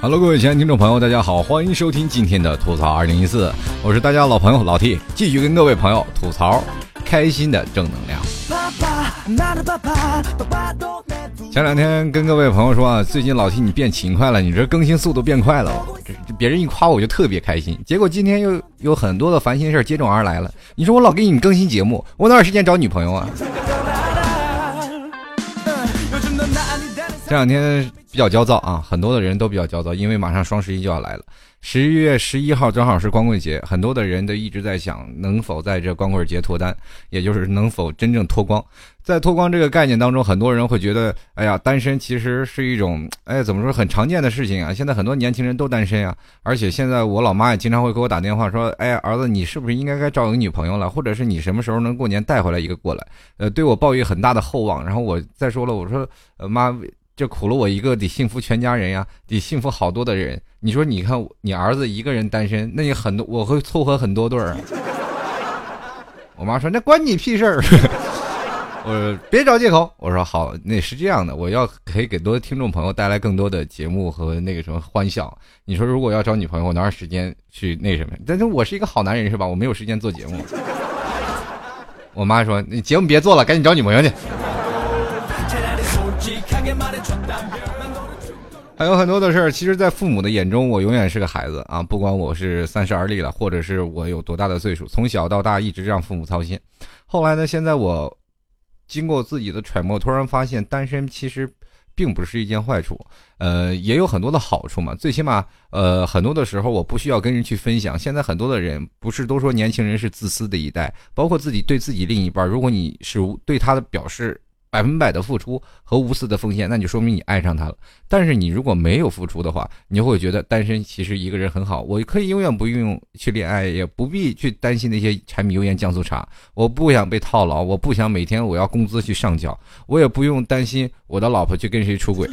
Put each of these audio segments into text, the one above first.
Hello，各位亲爱的听众朋友，大家好，欢迎收听今天的吐槽二零一四，我是大家老朋友老 T，继续跟各位朋友吐槽开心的正能量。前两天跟各位朋友说啊，最近老 T 你变勤快了，你这更新速度变快了，别人一夸我就特别开心。结果今天又有很多的烦心事接踵而来了，你说我老给你们更新节目，我哪有时间找女朋友啊？这两天比较焦躁啊，很多的人都比较焦躁，因为马上双十一就要来了。十一月十一号正好是光棍节，很多的人都一直在想能否在这光棍节脱单，也就是能否真正脱光。在脱光这个概念当中，很多人会觉得，哎呀，单身其实是一种，哎，怎么说很常见的事情啊。现在很多年轻人都单身啊，而且现在我老妈也经常会给我打电话说，哎，儿子，你是不是应该该找个女朋友了？或者是你什么时候能过年带回来一个过来？呃，对我抱有很大的厚望。然后我再说了，我说，呃，妈。这苦了我一个，得幸福全家人呀，得幸福好多的人。你说，你看你儿子一个人单身，那你很多我会凑合很多对儿。我妈说那关你屁事儿。我说别找借口。我说好，那是这样的，我要可以给多听众朋友带来更多的节目和那个什么欢笑。你说如果要找女朋友，我哪有时间去那什么？但是我是一个好男人是吧？我没有时间做节目。我妈说你节目别做了，赶紧找女朋友去。还有很多的事儿，其实，在父母的眼中，我永远是个孩子啊！不管我是三十而立了，或者是我有多大的岁数，从小到大一直让父母操心。后来呢，现在我经过自己的揣摩，突然发现单身其实并不是一件坏处，呃，也有很多的好处嘛。最起码，呃，很多的时候我不需要跟人去分享。现在很多的人不是都说年轻人是自私的一代，包括自己对自己另一半，如果你是对他的表示。百分百的付出和无私的奉献，那就说明你爱上他了。但是你如果没有付出的话，你就会觉得单身其实一个人很好。我可以永远不用去恋爱，也不必去担心那些柴米油盐酱醋茶。我不想被套牢，我不想每天我要工资去上缴，我也不用担心我的老婆去跟谁出轨。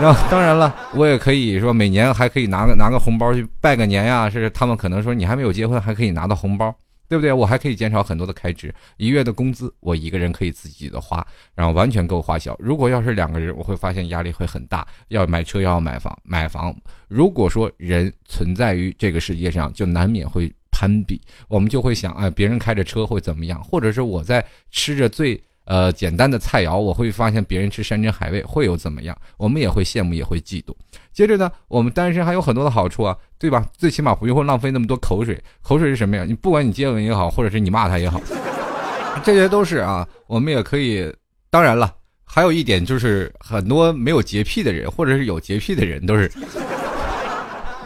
那当然了，我也可以说每年还可以拿个拿个红包去拜个年呀。是他们可能说你还没有结婚，还可以拿到红包。对不对？我还可以减少很多的开支，一月的工资我一个人可以自己的花，然后完全够花销。如果要是两个人，我会发现压力会很大，要买车，要买房，买房。如果说人存在于这个世界上，就难免会攀比，我们就会想，哎，别人开着车会怎么样？或者是我在吃着最。呃，简单的菜肴，我会发现别人吃山珍海味会有怎么样？我们也会羡慕，也会嫉妒。接着呢，我们单身还有很多的好处啊，对吧？最起码不用浪费那么多口水。口水是什么呀？你不管你接吻也好，或者是你骂他也好，这些都是啊。我们也可以。当然了，还有一点就是很多没有洁癖的人，或者是有洁癖的人，都是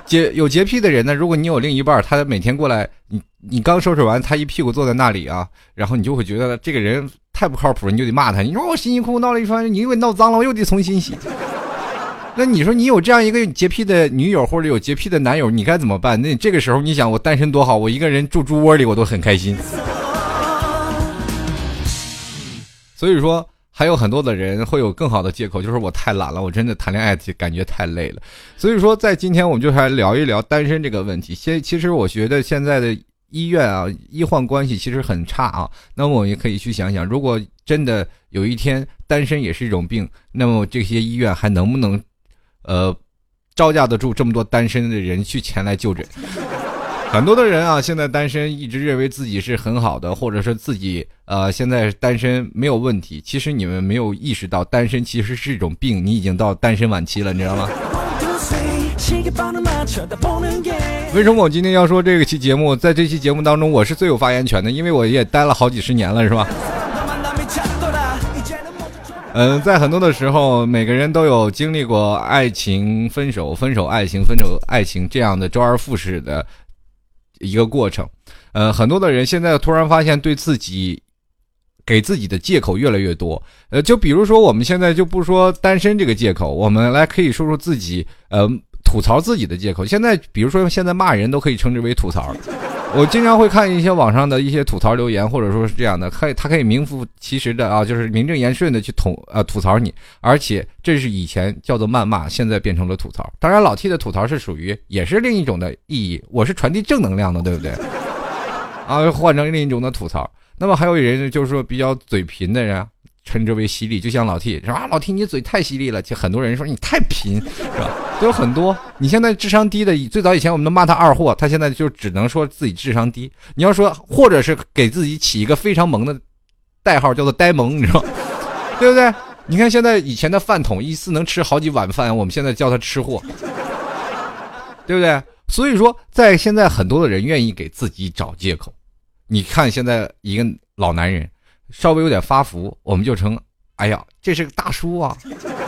洁有洁癖的人呢。如果你有另一半，他每天过来，你你刚收拾完，他一屁股坐在那里啊，然后你就会觉得这个人。太不靠谱，你就得骂他。你说我辛辛苦苦闹了一番，你因为闹脏了，我又得重新洗。那你说你有这样一个洁癖的女友或者有洁癖的男友，你该怎么办？那这个时候你想，我单身多好，我一个人住猪窝里我都很开心。所以说，还有很多的人会有更好的借口，就是我太懒了，我真的谈恋爱感觉太累了。所以说，在今天我们就来聊一聊单身这个问题。现其实我觉得现在的。医院啊，医患关系其实很差啊。那么我们也可以去想想，如果真的有一天单身也是一种病，那么这些医院还能不能，呃，招架得住这么多单身的人去前来就诊？很多的人啊，现在单身一直认为自己是很好的，或者说自己呃现在单身没有问题。其实你们没有意识到，单身其实是一种病，你已经到单身晚期了，你知道吗？为什么我今天要说这个期节目？在这期节目当中，我是最有发言权的，因为我也待了好几十年了，是吧？嗯，在很多的时候，每个人都有经历过爱情分手、分手爱情、分手爱情这样的周而复始的一个过程。呃，很多的人现在突然发现，对自己给自己的借口越来越多。呃，就比如说，我们现在就不说单身这个借口，我们来可以说说自己，呃。吐槽自己的借口，现在比如说现在骂人都可以称之为吐槽。我经常会看一些网上的一些吐槽留言，或者说是这样的，可以他可以名副其实的啊，就是名正言顺的去吐呃吐槽你，而且这是以前叫做谩骂，现在变成了吐槽。当然老 T 的吐槽是属于也是另一种的意义，我是传递正能量的，对不对？啊，换成另一种的吐槽。那么还有人就是说比较嘴贫的人，称之为犀利，就像老 T 说啊，老 T 你嘴太犀利了，就很多人说你太贫，是吧？都有很多。你现在智商低的，最早以前我们都骂他二货，他现在就只能说自己智商低。你要说，或者是给自己起一个非常萌的代号，叫做呆萌，你知道，对不对？你看现在以前的饭桶一次能吃好几碗饭，我们现在叫他吃货，对不对？所以说，在现在很多的人愿意给自己找借口。你看，现在一个老男人稍微有点发福，我们就成，哎呀，这是个大叔啊，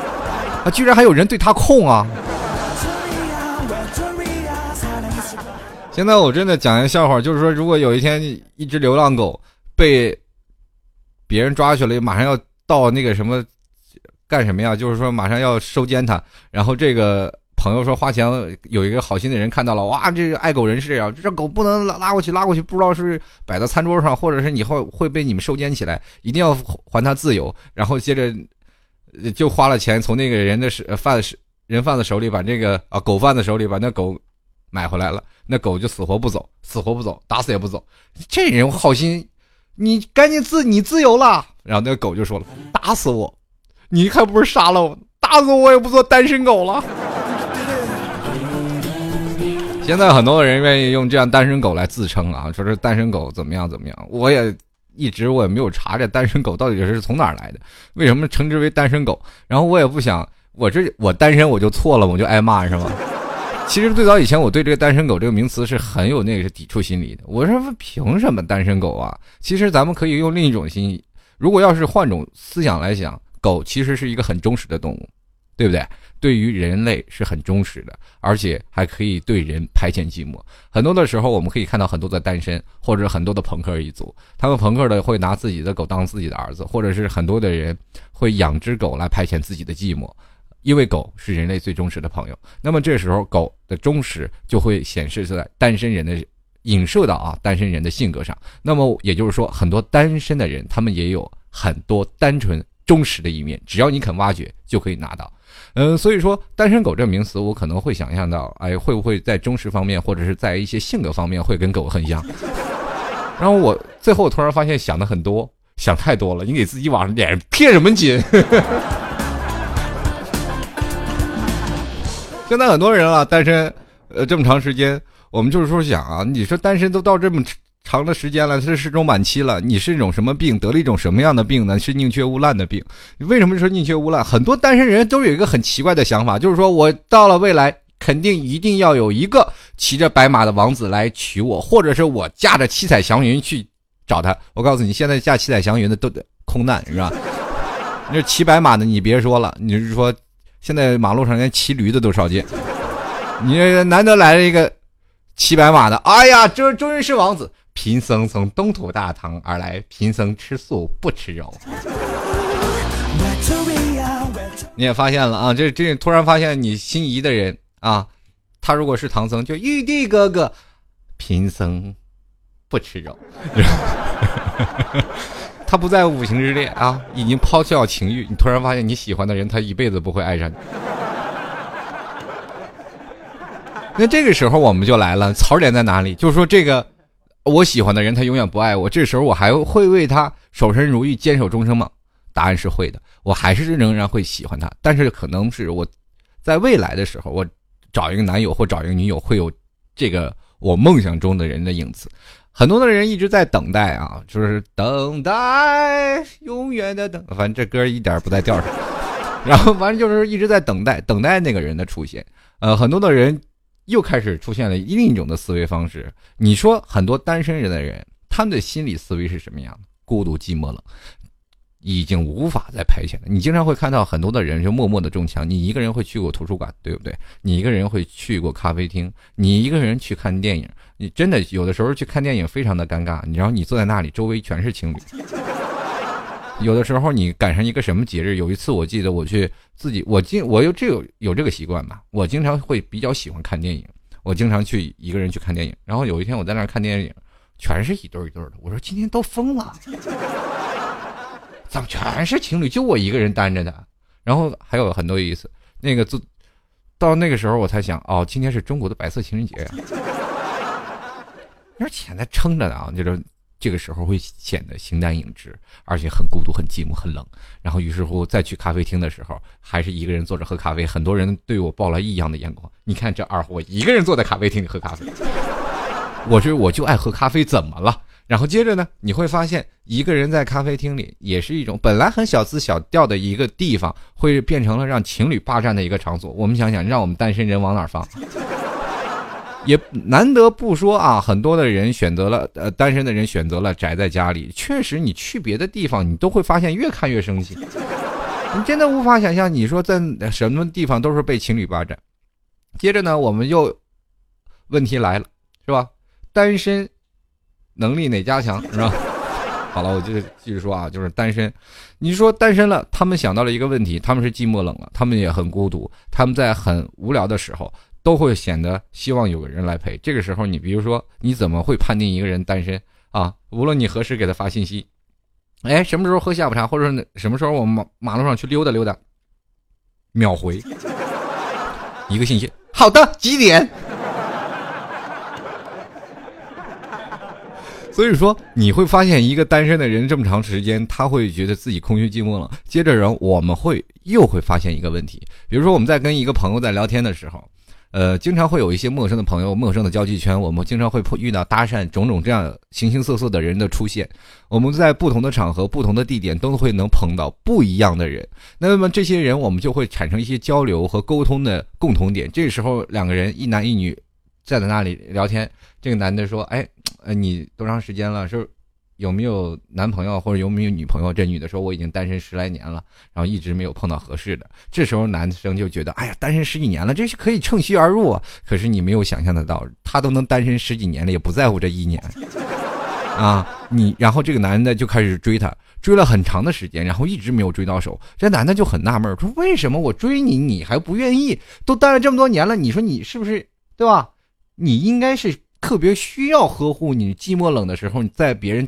啊，居然还有人对他控啊！现在我真的讲一个笑话，就是说，如果有一天一只流浪狗被别人抓去了，马上要到那个什么干什么呀？就是说，马上要收监它，然后这个。朋友说花钱有一个好心的人看到了，哇，这个爱狗人士啊，这狗不能拉拉过去，拉过去不知道是摆在餐桌上，或者是以后会被你们收监起来，一定要还他自由。然后接着就花了钱从那个人的贩人贩子手里把这个啊狗贩子手里把那狗买回来了，那狗就死活不走，死活不走，打死也不走。这人好心，你赶紧自你自由了。然后那个狗就说了，打死我，你还不是杀了我，打死我也不做单身狗了。现在很多人愿意用这样单身狗来自称啊，说是单身狗怎么样怎么样。我也一直我也没有查这单身狗到底是从哪儿来的，为什么称之为单身狗？然后我也不想，我这我单身我就错了，我就挨骂是吗？其实最早以前我对这个单身狗这个名词是很有那个抵触心理的。我说凭什么单身狗啊？其实咱们可以用另一种心，如果要是换种思想来想，狗其实是一个很忠实的动物，对不对？对于人类是很忠实的，而且还可以对人排遣寂寞。很多的时候，我们可以看到很多的单身，或者很多的朋克一族，他们朋克的会拿自己的狗当自己的儿子，或者是很多的人会养只狗来排遣自己的寂寞，因为狗是人类最忠实的朋友。那么这时候，狗的忠实就会显示在单身人的影射到啊单身人的性格上。那么也就是说，很多单身的人，他们也有很多单纯忠实的一面，只要你肯挖掘，就可以拿到。嗯，所以说“单身狗”这名词，我可能会想象到，哎，会不会在忠实方面，或者是在一些性格方面，会跟狗很像？然后我最后突然发现，想的很多，想太多了。你给自己往脸上贴什么金？现在很多人啊，单身，呃，这么长时间，我们就是说想啊，你说单身都到这么。长的时间了，他是种晚期了。你是一种什么病？得了一种什么样的病呢？是宁缺毋滥的病。为什么说宁缺毋滥？很多单身人都有一个很奇怪的想法，就是说我到了未来，肯定一定要有一个骑着白马的王子来娶我，或者是我驾着七彩祥云去找他。我告诉你，现在驾七彩祥云的都得空难，是吧？那骑白马的，你别说了，你是说现在马路上连骑驴的都少见。你难得来了一个骑白马的，哎呀，这终于是王子。贫僧从东土大唐而来，贫僧吃素不吃肉。你也发现了啊，这这突然发现你心仪的人啊，他如果是唐僧，就玉帝哥哥，贫僧不吃肉。他不在五行之列啊，已经抛掉情欲。你突然发现你喜欢的人，他一辈子不会爱上你。那这个时候我们就来了，槽点在哪里？就是说这个。我喜欢的人，他永远不爱我。这时候我还会为他守身如玉、坚守终生吗？答案是会的。我还是仍然会喜欢他，但是可能是我在未来的时候，我找一个男友或找一个女友，会有这个我梦想中的人的影子。很多的人一直在等待啊，就是等待，永远的等。反正这歌一点不在调上。然后反正就是一直在等待，等待那个人的出现。呃，很多的人。又开始出现了另一种的思维方式。你说很多单身人的人，他们的心理思维是什么样的？孤独、寂寞、冷，已经无法再排遣了。你经常会看到很多的人就默默的中枪。你一个人会去过图书馆，对不对？你一个人会去过咖啡厅，你一个人去看电影，你真的有的时候去看电影非常的尴尬。你然后你坐在那里，周围全是情侣。有的时候你赶上一个什么节日？有一次我记得我去自己，我经我有这有有这个习惯吧，我经常会比较喜欢看电影，我经常去一个人去看电影。然后有一天我在那儿看电影，全是一对一对的。我说今天都疯了，怎么全是情侣，就我一个人单着的？然后还有很多意思。那个自到那个时候我才想，哦，今天是中国的白色情人节呀。而且在撑着呢啊，就是这个时候会显得形单影只，而且很孤独、很寂寞、很冷。然后于是乎再去咖啡厅的时候，还是一个人坐着喝咖啡，很多人对我报了异样的眼光。你看这二货一个人坐在咖啡厅里喝咖啡，我说我就爱喝咖啡，怎么了？然后接着呢，你会发现一个人在咖啡厅里也是一种本来很小资小调的一个地方，会变成了让情侣霸占的一个场所。我们想想，让我们单身人往哪儿放？也难得不说啊，很多的人选择了呃，单身的人选择了宅在家里。确实，你去别的地方，你都会发现越看越生气。你真的无法想象，你说在什么地方都是被情侣霸占。接着呢，我们又问题来了，是吧？单身。能力哪家强是吧？好了，我就继续说啊，就是单身。你说单身了，他们想到了一个问题，他们是寂寞冷了，他们也很孤独，他们在很无聊的时候都会显得希望有个人来陪。这个时候，你比如说，你怎么会判定一个人单身啊？无论你何时给他发信息，哎，什么时候喝下午茶，或者什么时候我们马马路上去溜达溜达，秒回一个信息，好的，几点？所以说，你会发现一个单身的人这么长时间，他会觉得自己空虚寂寞冷。接着，人我们会又会发现一个问题，比如说我们在跟一个朋友在聊天的时候，呃，经常会有一些陌生的朋友、陌生的交际圈，我们经常会碰遇到搭讪种种这样形形色色的人的出现。我们在不同的场合、不同的地点都会能碰到不一样的人。那么这些人，我们就会产生一些交流和沟通的共同点。这时候，两个人一男一女站在那里聊天，这个男的说：“哎。”呃，你多长时间了？是有没有男朋友或者有没有女朋友？这女的说我已经单身十来年了，然后一直没有碰到合适的。这时候男生就觉得，哎呀，单身十几年了，这是可以趁虚而入啊。可是你没有想象得到，他都能单身十几年了，也不在乎这一年啊。你然后这个男的就开始追她，追了很长的时间，然后一直没有追到手。这男的就很纳闷，说为什么我追你，你还不愿意？都单了这么多年了，你说你是不是对吧？你应该是。特别需要呵护你寂寞冷的时候，你在别人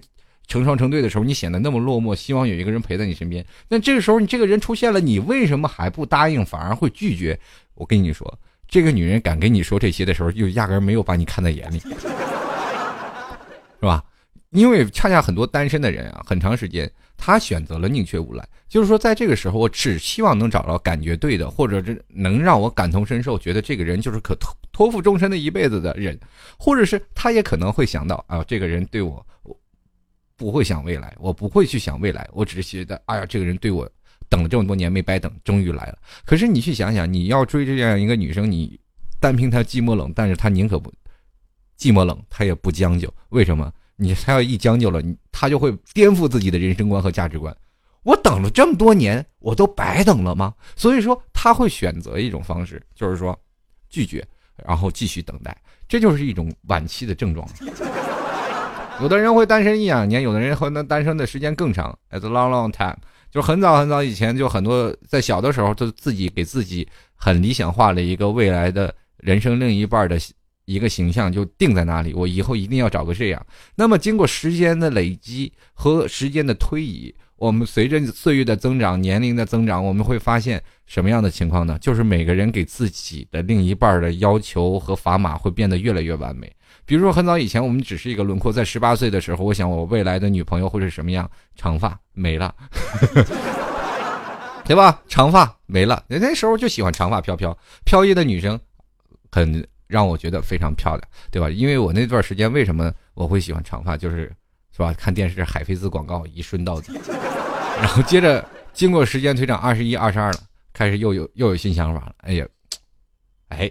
成双成对的时候，你显得那么落寞，希望有一个人陪在你身边。那这个时候你这个人出现了，你为什么还不答应，反而会拒绝？我跟你说，这个女人敢跟你说这些的时候，就压根没有把你看在眼里，是吧？因为恰恰很多单身的人啊，很长时间他选择了宁缺毋滥，就是说在这个时候，我只希望能找到感觉对的，或者是能让我感同身受，觉得这个人就是可托托付终身的一辈子的人，或者是他也可能会想到啊，这个人对我，不会想未来，我不会去想未来，我只是觉得，哎呀，这个人对我等了这么多年没白等，终于来了。可是你去想想，你要追这样一个女生，你单凭她寂寞冷，但是她宁可不寂寞冷，她也不将就，为什么？你她要一将就了，她就会颠覆自己的人生观和价值观。我等了这么多年，我都白等了吗？所以说她会选择一种方式，就是说拒绝，然后继续等待。这就是一种晚期的症状。有的人会单身一两年，有的人会能单身的时间更长，as long long time。就很早很早以前，就很多在小的时候，就自己给自己很理想化的一个未来的人生另一半的。一个形象就定在那里，我以后一定要找个这样。那么经过时间的累积和时间的推移，我们随着岁月的增长、年龄的增长，我们会发现什么样的情况呢？就是每个人给自己的另一半的要求和砝码会变得越来越完美。比如说，很早以前我们只是一个轮廓，在十八岁的时候，我想我未来的女朋友会是什么样？长发没了，对吧？长发没了，那时候就喜欢长发飘飘飘逸的女生，很。让我觉得非常漂亮，对吧？因为我那段时间为什么我会喜欢长发，就是是吧？看电视海飞丝广告一顺到底，然后接着经过时间推长，二十一、二十二了，开始又有又有新想法了。哎呀，哎，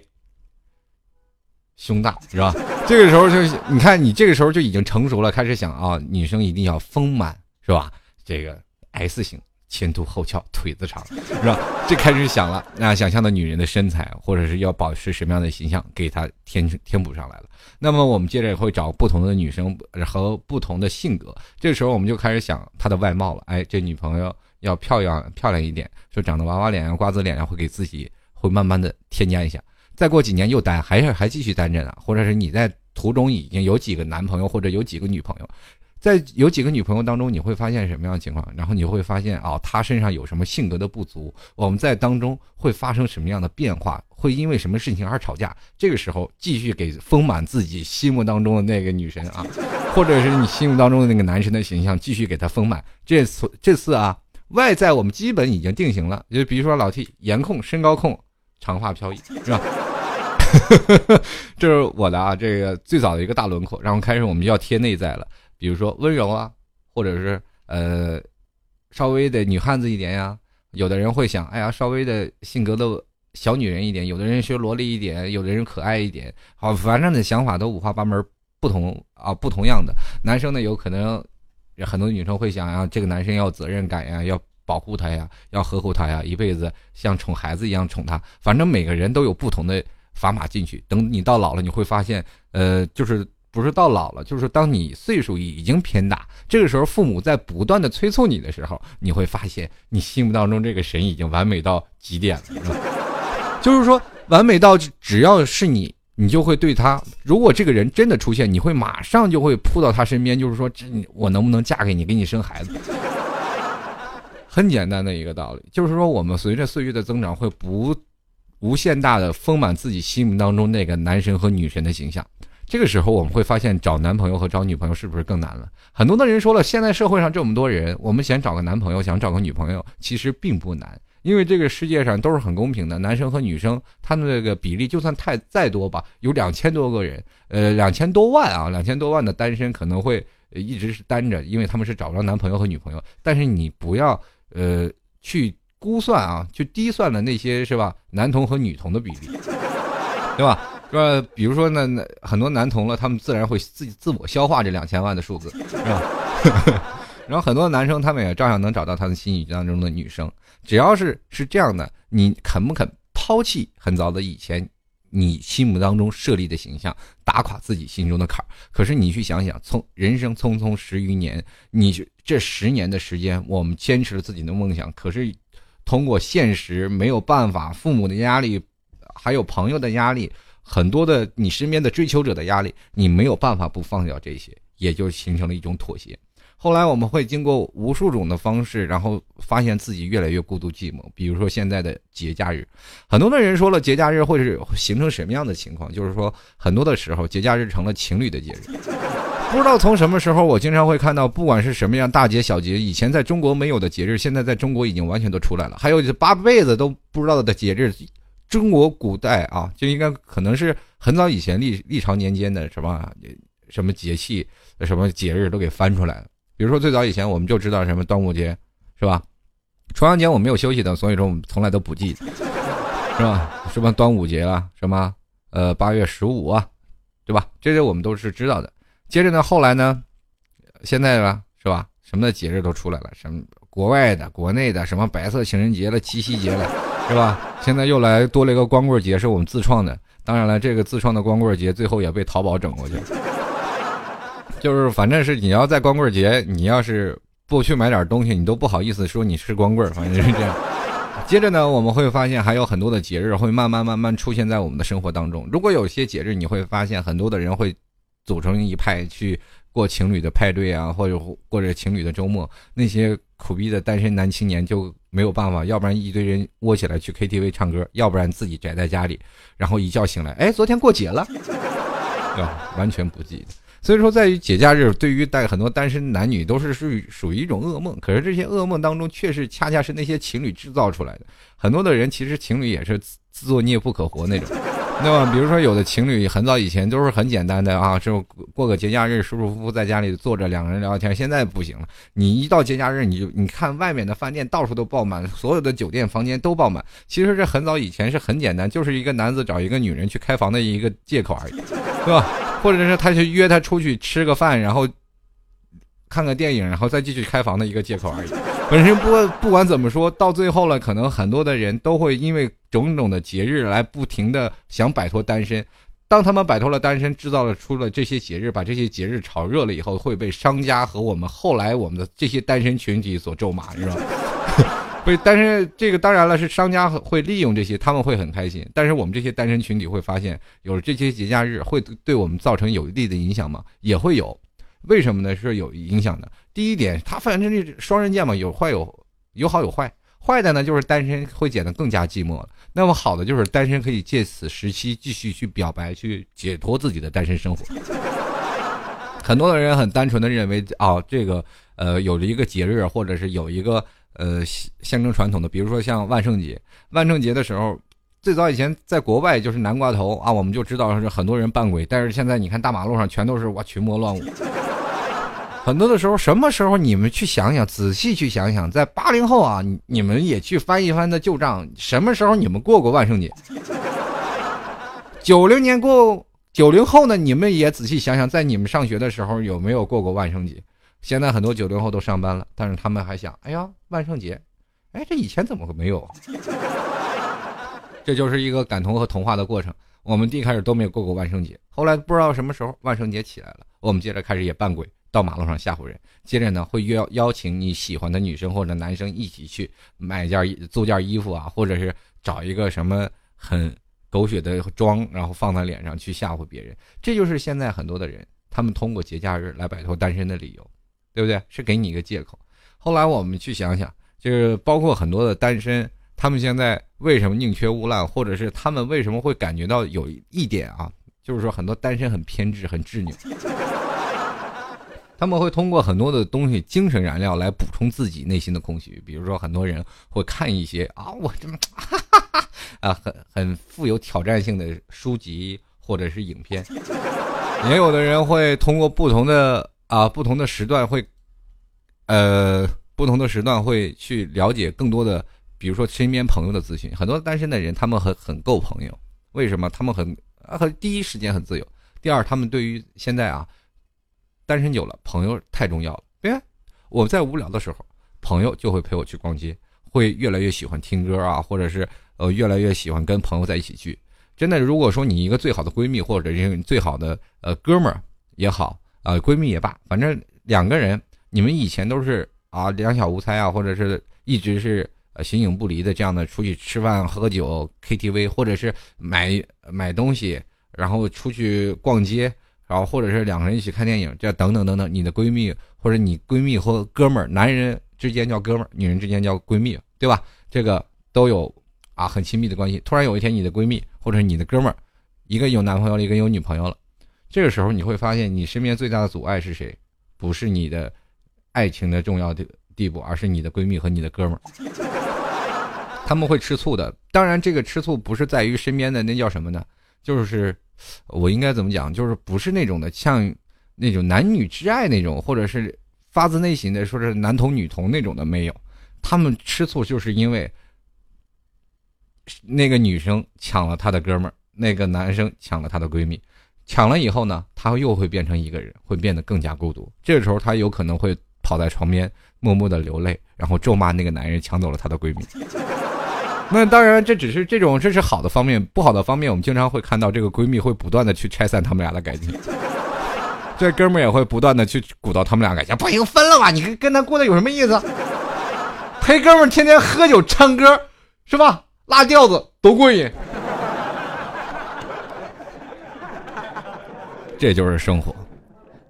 胸大是吧？这个时候就你看，你这个时候就已经成熟了，开始想啊，女生一定要丰满是吧？这个 S 型。前凸后翘，腿子长，是吧？这开始想了，那想象的女人的身材，或者是要保持什么样的形象，给她填填补上来了。那么我们接着会找不同的女生和不同的性格，这时候我们就开始想她的外貌了。哎，这女朋友要漂亮漂亮一点，说长得娃娃脸啊、瓜子脸啊，会给自己会慢慢的添加一下。再过几年又单，还是还继续单着呢，或者是你在途中已经有几个男朋友或者有几个女朋友。在有几个女朋友当中，你会发现什么样的情况？然后你会发现啊，他身上有什么性格的不足？我们在当中会发生什么样的变化？会因为什么事情而吵架？这个时候继续给丰满自己心目当中的那个女神啊，或者是你心目当中的那个男神的形象，继续给他丰满。这次这次啊，外在我们基本已经定型了，就比如说老 T 颜控、身高控、长发飘逸，是吧？这是我的啊，这个最早的一个大轮廓，然后开始我们就要贴内在了，比如说温柔啊，或者是呃稍微的女汉子一点呀。有的人会想，哎呀，稍微的性格的小女人一点；有的人学萝莉一点；有的人可爱一点。好，反正的想法都五花八门，不同啊，不同样的。男生呢，有可能很多女生会想啊，这个男生要责任感呀，要保护他呀，要呵护他呀，一辈子像宠孩子一样宠他。反正每个人都有不同的。砝码进去，等你到老了，你会发现，呃，就是不是到老了，就是当你岁数已经偏大，这个时候父母在不断的催促你的时候，你会发现你心目当中这个神已经完美到极点了，就是说完美到只要是你，你就会对他，如果这个人真的出现，你会马上就会扑到他身边，就是说，这我能不能嫁给你，给你生孩子？很简单的一个道理，就是说我们随着岁月的增长会不。无限大的丰满自己心目当中那个男神和女神的形象，这个时候我们会发现找男朋友和找女朋友是不是更难了？很多的人说了，现在社会上这么多人，我们想找个男朋友，想找个女朋友，其实并不难，因为这个世界上都是很公平的，男生和女生他们这个比例就算太再多吧，有两千多个人，呃，两千多万啊，两千多万的单身可能会一直是单着，因为他们是找不着男朋友和女朋友，但是你不要呃去。估算啊，就低算了那些是吧？男童和女童的比例，对吧？是吧？比如说呢，那很多男童了，他们自然会自己自我消化这两千万的数字，是吧？然后很多男生他们也照样能找到他的心语当中的女生。只要是是这样的，你肯不肯抛弃很早的以前你心目当中设立的形象，打垮自己心中的坎儿？可是你去想想，从人生匆匆十余年，你这十年的时间，我们坚持了自己的梦想，可是。通过现实没有办法，父母的压力，还有朋友的压力，很多的你身边的追求者的压力，你没有办法不放掉这些，也就形成了一种妥协。后来我们会经过无数种的方式，然后发现自己越来越孤独寂寞。比如说现在的节假日，很多的人说了，节假日会是形成什么样的情况？就是说，很多的时候节假日成了情侣的节日。不知道从什么时候，我经常会看到，不管是什么样大节小节，以前在中国没有的节日，现在在中国已经完全都出来了。还有这八辈子都不知道的节日，中国古代啊，就应该可能是很早以前历历朝年间的什么什么节气、什么节日都给翻出来了。比如说最早以前，我们就知道什么端午节，是吧？重阳节我没有休息的，所以说我们从来都不记，是吧？什么端午节啊，什么呃八月十五啊，对吧？这些我们都是知道的。接着呢，后来呢，现在呢，是吧？什么的节日都出来了，什么国外的、国内的，什么白色情人节了、七夕节了，是吧？现在又来多了一个光棍节，是我们自创的。当然了，这个自创的光棍节最后也被淘宝整过去了。就是反正是你要在光棍节，你要是不去买点东西，你都不好意思说你是光棍。反正是这样。接着呢，我们会发现还有很多的节日会慢慢慢慢出现在我们的生活当中。如果有些节日，你会发现很多的人会。组成一派去过情侣的派对啊，或者过着情侣的周末，那些苦逼的单身男青年就没有办法，要不然一堆人窝起来去 KTV 唱歌，要不然自己宅在家里，然后一觉醒来，哎，昨天过节了，对吧？完全不记得。所以说，在于节假日，对于带很多单身男女都是属于属于一种噩梦。可是这些噩梦当中，确实恰恰是那些情侣制造出来的。很多的人其实情侣也是自作孽不可活那种。对吧？比如说，有的情侣很早以前都是很简单的啊，就过个节假日，舒舒服服在家里坐着，两个人聊聊天。现在不行了，你一到节假日，你就你看外面的饭店到处都爆满，所有的酒店房间都爆满。其实这很早以前是很简单，就是一个男子找一个女人去开房的一个借口而已，对吧？或者是他去约她出去吃个饭，然后看个电影，然后再继续开房的一个借口而已。本身不不管怎么说，到最后了，可能很多的人都会因为种种的节日来不停的想摆脱单身。当他们摆脱了单身，制造了出了这些节日，把这些节日炒热了以后，会被商家和我们后来我们的这些单身群体所咒骂，是吧？不，但是这个当然了，是商家会利用这些，他们会很开心。但是我们这些单身群体会发现，有了这些节假日会对我们造成有利的影响吗？也会有。为什么呢？是有影响的。第一点，他反正这双刃剑嘛，有坏有有好有坏。坏的呢，就是单身会显得更加寂寞了。那么好的就是单身可以借此时期继续去表白，去解脱自己的单身生活。很多的人很单纯的认为，哦，这个呃，有着一个节日，或者是有一个呃象征传统的，比如说像万圣节。万圣节的时候，最早以前在国外就是南瓜头啊，我们就知道是很多人扮鬼。但是现在你看大马路上全都是哇群魔乱舞。很多的时候，什么时候你们去想想，仔细去想想，在八零后啊，你们也去翻一翻的旧账，什么时候你们过过万圣节？九零年过。九零后呢？你们也仔细想想，在你们上学的时候有没有过过万圣节？现在很多九零后都上班了，但是他们还想：哎呀，万圣节，哎，这以前怎么会没有？这就是一个感同和同化的过程。我们一开始都没有过过万圣节，后来不知道什么时候万圣节起来了，我们接着开始也扮鬼，到马路上吓唬人。接着呢，会邀邀请你喜欢的女生或者男生一起去买件租件衣服啊，或者是找一个什么很。狗血的妆，然后放在脸上去吓唬别人，这就是现在很多的人，他们通过节假日来摆脱单身的理由，对不对？是给你一个借口。后来我们去想想，就是包括很多的单身，他们现在为什么宁缺毋滥，或者是他们为什么会感觉到有一点啊，就是说很多单身很偏执、很执拗，他们会通过很多的东西，精神燃料来补充自己内心的空虚。比如说，很多人会看一些啊，我这么。啊，很很富有挑战性的书籍或者是影片，也有的人会通过不同的啊不同的时段会，呃不同的时段会去了解更多的，比如说身边朋友的资讯。很多单身的人，他们很很够朋友，为什么？他们很啊很第一时间很自由，第二他们对于现在啊单身久了，朋友太重要了。哎，我在无聊的时候，朋友就会陪我去逛街，会越来越喜欢听歌啊，或者是。呃，越来越喜欢跟朋友在一起聚。真的，如果说你一个最好的闺蜜，或者是最好的呃哥们儿也好，呃闺蜜也罢，反正两个人，你们以前都是啊两小无猜啊，或者是一直是呃形影不离的这样的出去吃饭、喝酒、KTV，或者是买买东西，然后出去逛街，然后或者是两个人一起看电影，这等等等等。你的闺蜜或者你闺蜜或哥们儿，男人之间叫哥们儿，女人之间叫闺蜜，对吧？这个都有。啊，很亲密的关系。突然有一天，你的闺蜜或者你的哥们儿，一个有男朋友了，一个有女朋友了。这个时候，你会发现你身边最大的阻碍是谁？不是你的爱情的重要的地步，而是你的闺蜜和你的哥们儿。他们会吃醋的。当然，这个吃醋不是在于身边的那叫什么呢？就是我应该怎么讲？就是不是那种的，像那种男女之爱那种，或者是发自内心的说是男同女同那种的没有。他们吃醋就是因为。那个女生抢了他的哥们儿，那个男生抢了他的闺蜜，抢了以后呢，他又会变成一个人，会变得更加孤独。这个时候，他有可能会跑在床边，默默的流泪，然后咒骂那个男人抢走了他的闺蜜。那当然，这只是这种这是好的方面，不好的方面，我们经常会看到这个闺蜜会不断的去拆散他们俩的感情，这哥们儿也会不断的去鼓捣他们俩感情。不行，分了吧，你跟跟他过的有什么意思？陪哥们儿天天喝酒唱歌，是吧？拉调子多过瘾，这就是生活。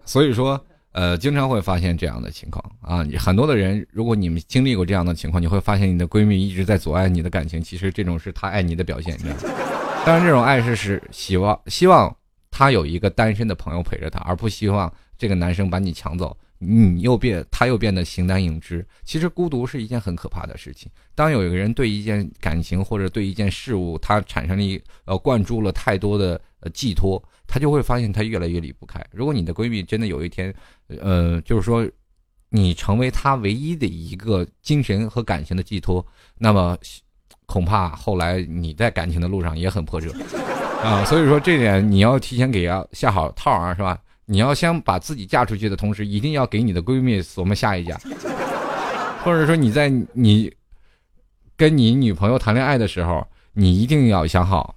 所以说，呃，经常会发现这样的情况啊。很多的人，如果你们经历过这样的情况，你会发现你的闺蜜一直在阻碍你的感情。其实这种是她爱你的表现，你知道吗？当然，这种爱是是希望希望她有一个单身的朋友陪着她，而不希望这个男生把你抢走。你又变，他又变得形单影只。其实孤独是一件很可怕的事情。当有一个人对一件感情或者对一件事物，他产生了一呃灌注了太多的呃寄托，他就会发现她越来越离不开。如果你的闺蜜真的有一天，呃，就是说你成为她唯一的一个精神和感情的寄托，那么恐怕后来你在感情的路上也很波折 啊。所以说这点你要提前给要下好套啊，是吧？你要先把自己嫁出去的同时，一定要给你的闺蜜琢磨下一家，或者说你在你跟你女朋友谈恋爱的时候，你一定要想好，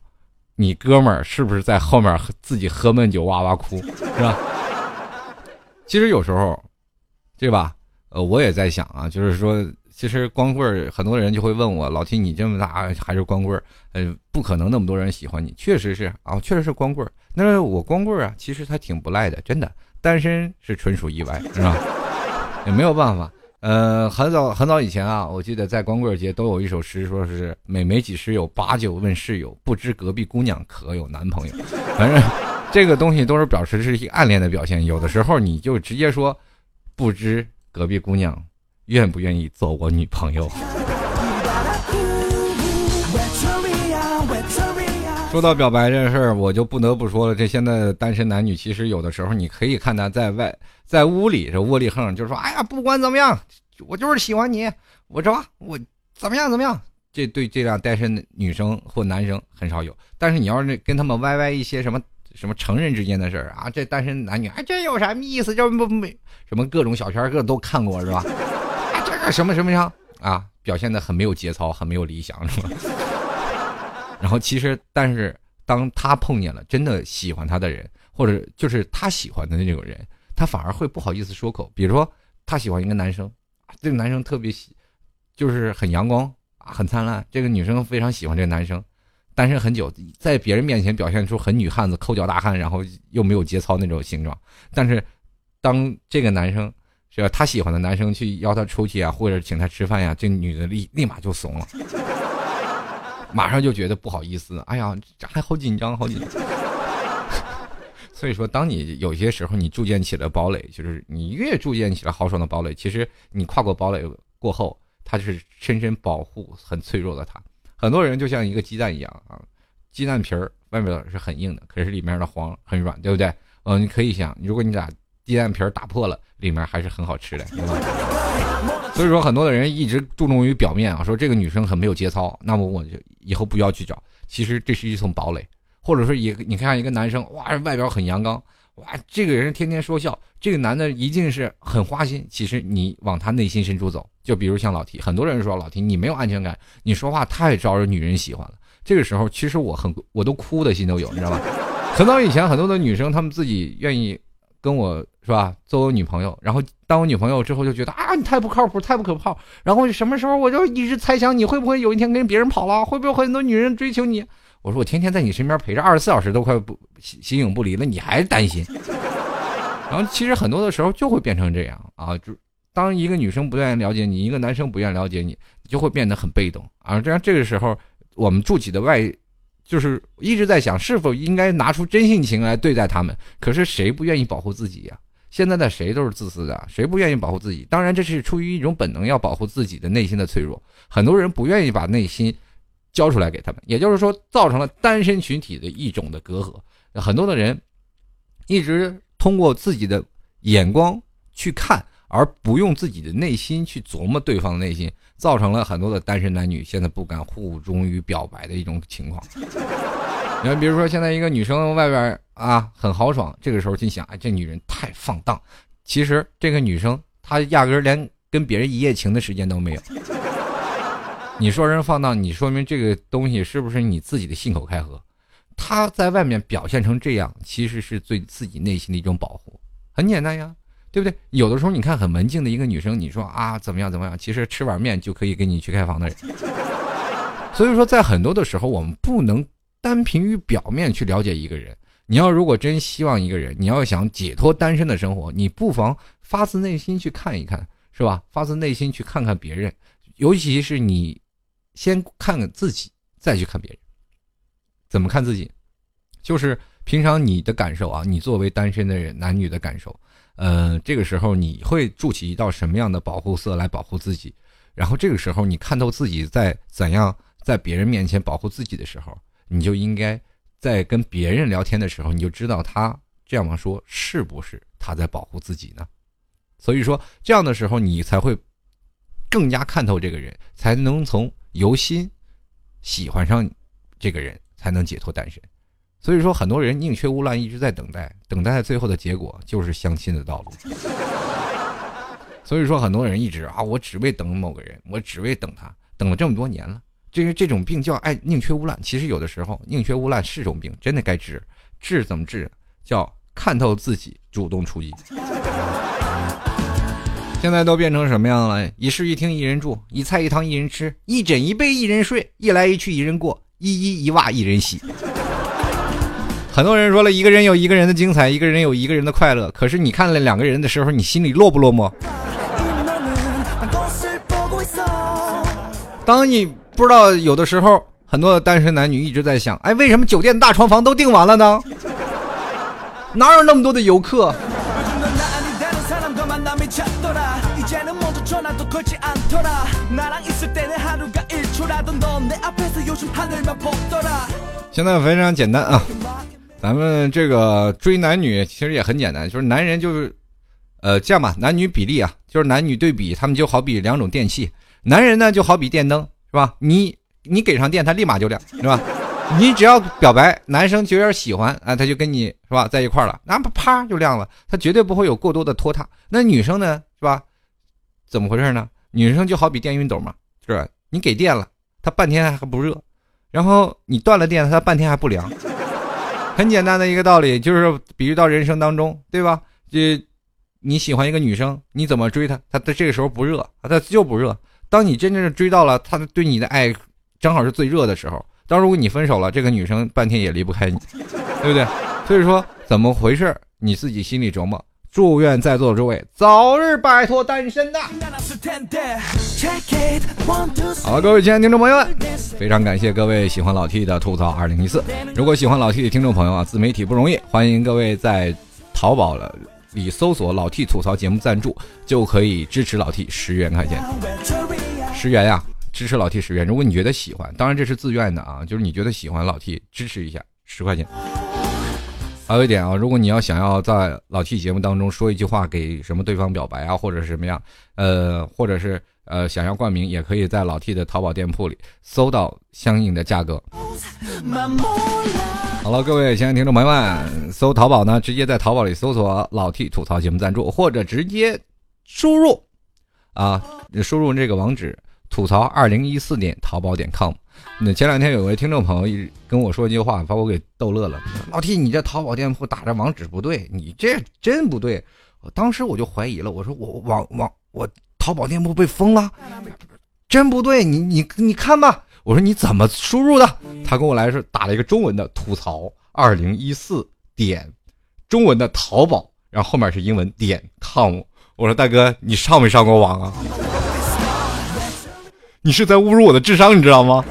你哥们儿是不是在后面自己喝闷酒哇哇哭，是吧？其实有时候，对吧？呃，我也在想啊，就是说。其实光棍儿，很多人就会问我，老提你这么大还是光棍儿？呃，不可能那么多人喜欢你，确实是啊，确实是光棍儿。那我光棍儿啊，其实他挺不赖的，真的。单身是纯属意外，是吧？也没有办法。呃，很早很早以前啊，我记得在光棍节都有一首诗，说是每每几时有，把酒问室友，不知隔壁姑娘可有男朋友。反正这个东西都是表示是一暗恋的表现。有的时候你就直接说，不知隔壁姑娘愿不愿意做我女朋友。说到表白这事儿，我就不得不说了。这现在单身男女，其实有的时候你可以看他在外在屋里这窝里横，就是说，哎呀，不管怎么样，我就是喜欢你，我这我怎么样怎么样。这对这样单身女生或男生很少有。但是你要是跟他们歪歪一些什么什么成人之间的事儿啊，这单身男女，哎，这有什么意思？这不没什么各种小片，各都看过是吧？这个什么什么样啊，表现的很没有节操，很没有理想，是吧？然后其实，但是当他碰见了真的喜欢他的人，或者就是他喜欢的那种人，他反而会不好意思说口。比如说，他喜欢一个男生，这个男生特别喜，就是很阳光，很灿烂。这个女生非常喜欢这个男生，单身很久，在别人面前表现出很女汉子、抠脚大汉，然后又没有节操那种形状。但是，当这个男生是吧，他喜欢的男生去邀她出去啊，或者请她吃饭呀，这女的立立马就怂了。马上就觉得不好意思，哎呀，这还好紧张，好紧张。所以说，当你有些时候你筑建起了堡垒，就是你越筑建起了豪爽的堡垒，其实你跨过堡垒过后，它就是深深保护很脆弱的它。很多人就像一个鸡蛋一样啊，鸡蛋皮儿外面是很硬的，可是里面的黄很软，对不对？嗯，你可以想，如果你俩鸡蛋皮儿打破了，里面还是很好吃的，所以说，很多的人一直注重于表面啊，说这个女生很没有节操，那么我就以后不要去找。其实这是一层堡垒，或者说也你看一个男生，哇，外表很阳刚，哇，这个人天天说笑，这个男的一定是很花心。其实你往他内心深处走，就比如像老提，很多人说老提你没有安全感，你说话太招惹女人喜欢了。这个时候，其实我很我都哭的心都有，你知道吧？很早以前，很多的女生她们自己愿意。跟我是吧，做我女朋友，然后当我女朋友之后就觉得啊，你太不靠谱，太不可靠。然后什么时候我就一直猜想你会不会有一天跟别人跑了，会不会很多女人追求你？我说我天天在你身边陪着，二十四小时都快不形形影不离了，你还担心？然后其实很多的时候就会变成这样啊，就当一个女生不愿意了解你，一个男生不愿意了解你，你就会变得很被动啊。这样这个时候我们筑起的外。就是一直在想，是否应该拿出真性情来对待他们？可是谁不愿意保护自己呀？现在的谁都是自私的，谁不愿意保护自己？当然，这是出于一种本能，要保护自己的内心的脆弱。很多人不愿意把内心交出来给他们，也就是说，造成了单身群体的一种的隔阂。很多的人一直通过自己的眼光去看。而不用自己的内心去琢磨对方的内心，造成了很多的单身男女现在不敢互忠于表白的一种情况。你看，比如说现在一个女生外边啊很豪爽，这个时候心想，哎，这女人太放荡。其实这个女生她压根连跟别人一夜情的时间都没有。你说人放荡，你说明这个东西是不是你自己的信口开河？她在外面表现成这样，其实是对自己内心的一种保护，很简单呀。对不对？有的时候你看很文静的一个女生，你说啊怎么样怎么样？其实吃碗面就可以跟你去开房的人。所以说，在很多的时候，我们不能单凭于表面去了解一个人。你要如果真希望一个人，你要想解脱单身的生活，你不妨发自内心去看一看，是吧？发自内心去看看别人，尤其是你先看看自己，再去看别人。怎么看自己？就是平常你的感受啊，你作为单身的人，男女的感受。呃，这个时候你会筑起一道什么样的保护色来保护自己？然后这个时候你看透自己在怎样在别人面前保护自己的时候，你就应该在跟别人聊天的时候，你就知道他这样说是不是他在保护自己呢？所以说这样的时候，你才会更加看透这个人，才能从由心喜欢上这个人，才能解脱单身。所以说，很多人宁缺毋滥，一直在等待，等待最后的结果就是相亲的道路。所以说，很多人一直啊，我只为等某个人，我只为等他，等了这么多年了。就是这种病叫爱宁缺毋滥。其实有的时候，宁缺毋滥是种病，真的该治。治怎么治？叫看透自己，主动出击。现在都变成什么样了？一室一厅一人住，一菜一汤一人吃，一枕一被一人睡，一来一去一人过，一衣一袜一人洗。很多人说了一个人有一个人的精彩，一个人有一个人的快乐。可是你看了两个人的时候，你心里落不落寞？当你不知道有的时候，很多的单身男女一直在想：哎，为什么酒店大床房都订完了呢？哪有那么多的游客？现在非常简单啊，咱们这个追男女其实也很简单，就是男人就是，呃，这样吧，男女比例啊，就是男女对比，他们就好比两种电器，男人呢就好比电灯，是吧？你你给上电，他立马就亮，是吧？你只要表白，男生就有点喜欢啊，他就跟你是吧在一块了，那啪就亮了，他绝对不会有过多的拖沓。那女生呢，是吧？怎么回事呢？女生就好比电熨斗嘛，是吧？你给电了，它半天还不热，然后你断了电，它半天还不凉。很简单的一个道理，就是比喻到人生当中，对吧？这你喜欢一个女生，你怎么追她？她在这个时候不热，她就不热。当你真正的追到了，她对你的爱正好是最热的时候。当如果你分手了，这个女生半天也离不开你，对不对？所以说怎么回事？你自己心里琢磨。祝愿在座的诸位早日摆脱单身呐！好了，各位亲爱的听众朋友们，非常感谢各位喜欢老 T 的吐槽二零一四。如果喜欢老 T 的听众朋友啊，自媒体不容易，欢迎各位在淘宝里搜索“老 T 吐槽节目赞助”，就可以支持老 T 十元块钱。十元呀，支持老 T 十元。如果你觉得喜欢，当然这是自愿的啊，就是你觉得喜欢老 T，支持一下十块钱。还有一点啊，如果你要想要在老 T 节目当中说一句话给什么对方表白啊，或者是什么样，呃，或者是呃想要冠名，也可以在老 T 的淘宝店铺里搜到相应的价格。好了，各位亲爱的听众朋友们，搜淘宝呢，直接在淘宝里搜索老 T 吐槽节目赞助，或者直接输入啊，输入这个网址吐槽二零一四点淘宝点 com。那前两天有位听众朋友一跟我说一句话，把我给逗乐了。老 T，你这淘宝店铺打着网址不对，你这真不对。我当时我就怀疑了，我说我网网我淘宝店铺被封了，真不对。你你你看吧，我说你怎么输入的？他跟我来是打了一个中文的吐槽二零一四点中文的淘宝，然后后面是英文点 com。我说大哥，你上没上过网啊？你是在侮辱我的智商，你知道吗？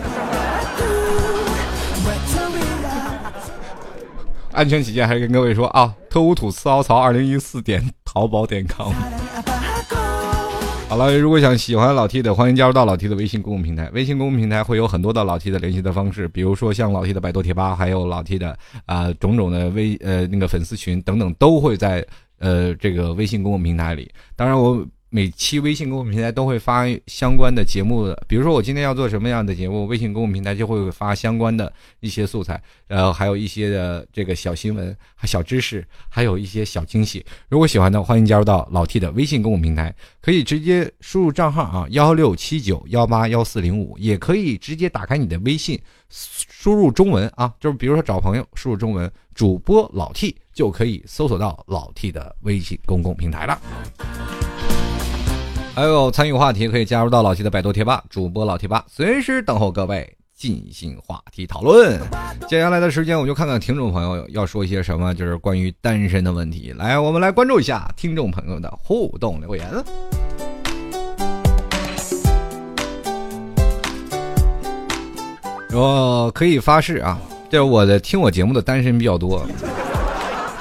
安全起见，还是跟各位说啊，特务吐槽槽二零一四点淘宝点 com。好了，如果想喜欢老 T 的，欢迎加入到老 T 的微信公共平台。微信公共平台会有很多的老 T 的联系的方式，比如说像老 T 的百度贴吧，还有老 T 的啊种种的微呃那个粉丝群等等，都会在呃这个微信公共平台里。当然我。每期微信公共平台都会发相关的节目的，比如说我今天要做什么样的节目，微信公共平台就会发相关的一些素材，然后还有一些的这个小新闻、小知识，还有一些小惊喜。如果喜欢的，欢迎加入到老 T 的微信公共平台，可以直接输入账号啊幺六七九幺八幺四零五，也可以直接打开你的微信，输入中文啊，就是比如说找朋友，输入中文主播老 T 就可以搜索到老 T 的微信公共平台了。还有参与话题，可以加入到老 T 的百度贴吧，主播老贴吧，随时等候各位进行话题讨论。接下来的时间，我就看看听众朋友要说一些什么，就是关于单身的问题。来，我们来关注一下听众朋友的互动留言。我可以发誓啊，这我的听我节目的单身比较多。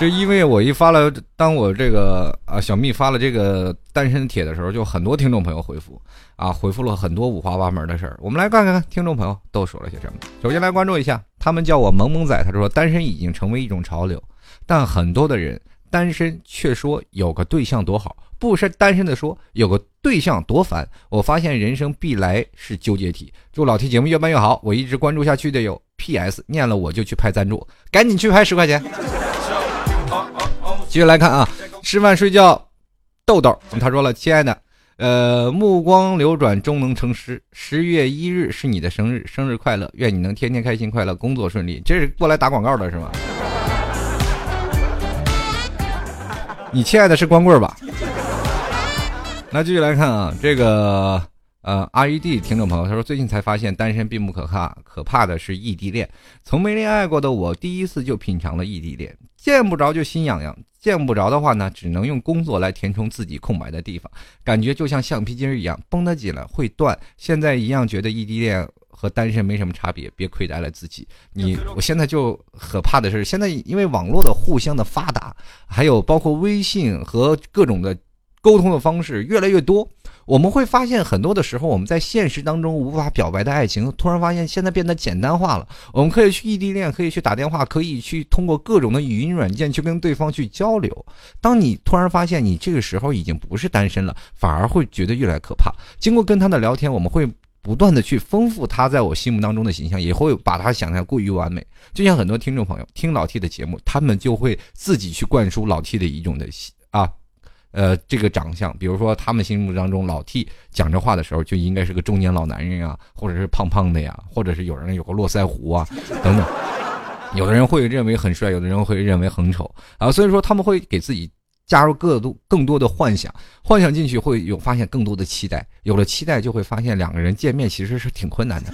就因为我一发了，当我这个啊小蜜发了这个单身帖的时候，就很多听众朋友回复啊，回复了很多五花八门的事儿。我们来看看听众朋友都说了些什么。首先来关注一下，他们叫我萌萌仔，他说单身已经成为一种潮流，但很多的人单身却说有个对象多好，不是单身的说有个对象多烦。我发现人生必来是纠结题。祝老 T 节目越办越好，我一直关注下去的有 PS，念了我就去拍赞助，赶紧去拍十块钱。继续来看啊，吃饭睡觉，豆豆他说了，亲爱的，呃，目光流转终能成诗。十月一日是你的生日，生日快乐，愿你能天天开心快乐，工作顺利。这是过来打广告的是吗？你亲爱的是光棍吧？那继续来看啊，这个呃，R E D 听众朋友他说，最近才发现单身并不可怕，可怕的是异地恋。从没恋爱过的我，第一次就品尝了异地恋，见不着就心痒痒，见不着的话呢，只能用工作来填充自己空白的地方，感觉就像橡皮筋一样，绷得紧了会断。现在一样觉得异地恋和单身没什么差别，别亏待了自己。你，我现在就可怕的是，现在因为网络的互相的发达，还有包括微信和各种的沟通的方式越来越多。我们会发现，很多的时候，我们在现实当中无法表白的爱情，突然发现现在变得简单化了。我们可以去异地恋，可以去打电话，可以去通过各种的语音软件去跟对方去交流。当你突然发现你这个时候已经不是单身了，反而会觉得越来越可怕。经过跟他的聊天，我们会不断的去丰富他在我心目当中的形象，也会把他想象过于完美。就像很多听众朋友听老 T 的节目，他们就会自己去灌输老 T 的一种的啊。呃，这个长相，比如说他们心目当中老 T 讲这话的时候就应该是个中年老男人啊，或者是胖胖的呀，或者是有人有个络腮胡啊，等等。有的人会认为很帅，有的人会认为很丑啊，所以说他们会给自己加入更多更多的幻想，幻想进去会有发现更多的期待，有了期待就会发现两个人见面其实是挺困难的，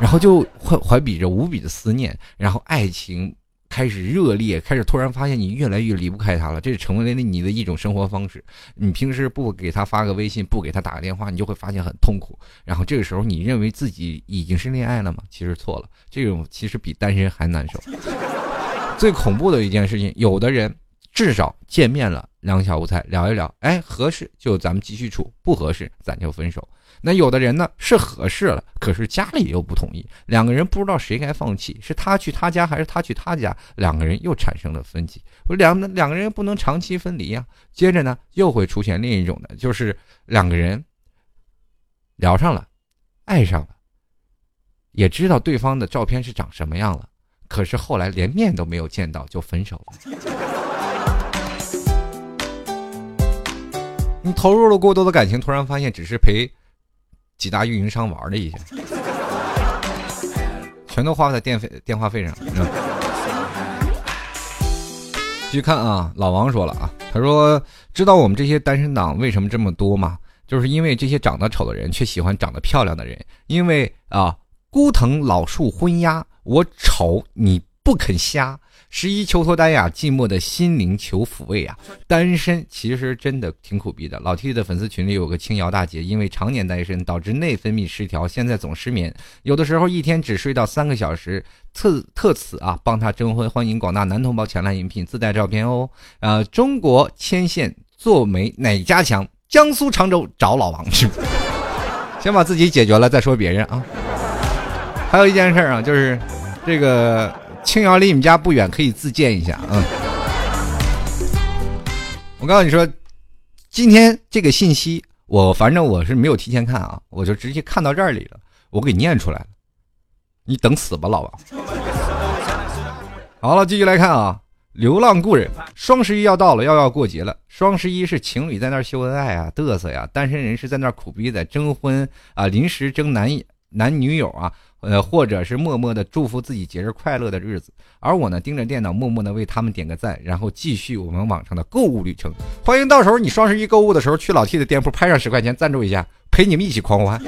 然后就怀怀比着无比的思念，然后爱情。开始热烈，开始突然发现你越来越离不开他了，这成为了你的一种生活方式。你平时不给他发个微信，不给他打个电话，你就会发现很痛苦。然后这个时候，你认为自己已经是恋爱了吗？其实错了，这种其实比单身还难受。最恐怖的一件事情，有的人至少见面了，两小无猜聊一聊，哎，合适就咱们继续处，不合适咱就分手。那有的人呢是合适了，可是家里又不同意，两个人不知道谁该放弃，是他去他家还是他去他家，两个人又产生了分歧。我两两个人不能长期分离呀。接着呢，又会出现另一种的，就是两个人聊上了，爱上了，也知道对方的照片是长什么样了，可是后来连面都没有见到就分手了。你投入了过多的感情，突然发现只是陪。几大运营商玩了一下，全都花在电费电话费上。继续看啊，老王说了啊，他说知道我们这些单身党为什么这么多吗？就是因为这些长得丑的人却喜欢长得漂亮的人，因为啊，孤藤老树昏鸦，我丑你不肯瞎。十一求脱单呀，寂寞的心灵求抚慰啊！单身其实真的挺苦逼的。老 T 的粉丝群里有个青瑶大姐，因为常年单身导致内分泌失调，现在总失眠，有的时候一天只睡到三个小时。特特此啊，帮她征婚，欢迎广大男同胞前来应聘，自带照片哦。呃，中国牵线做媒哪家强？江苏常州找老王去。先把自己解决了再说别人啊。还有一件事啊，就是这个。青瑶离你们家不远，可以自荐一下。嗯，我告诉你说，今天这个信息，我反正我是没有提前看啊，我就直接看到这里了，我给念出来了。你等死吧，老王。好了，继续来看啊，流浪故人，双十一要到了，要要过节了。双十一是情侣在那儿秀恩爱啊，嘚瑟呀；单身人士在那儿苦逼在征婚啊，临时征男男女友啊。呃，或者是默默的祝福自己节日快乐的日子，而我呢，盯着电脑，默默的为他们点个赞，然后继续我们网上的购物旅程。欢迎到时候你双十一购物的时候去老 T 的店铺拍上十块钱赞助一下，陪你们一起狂欢。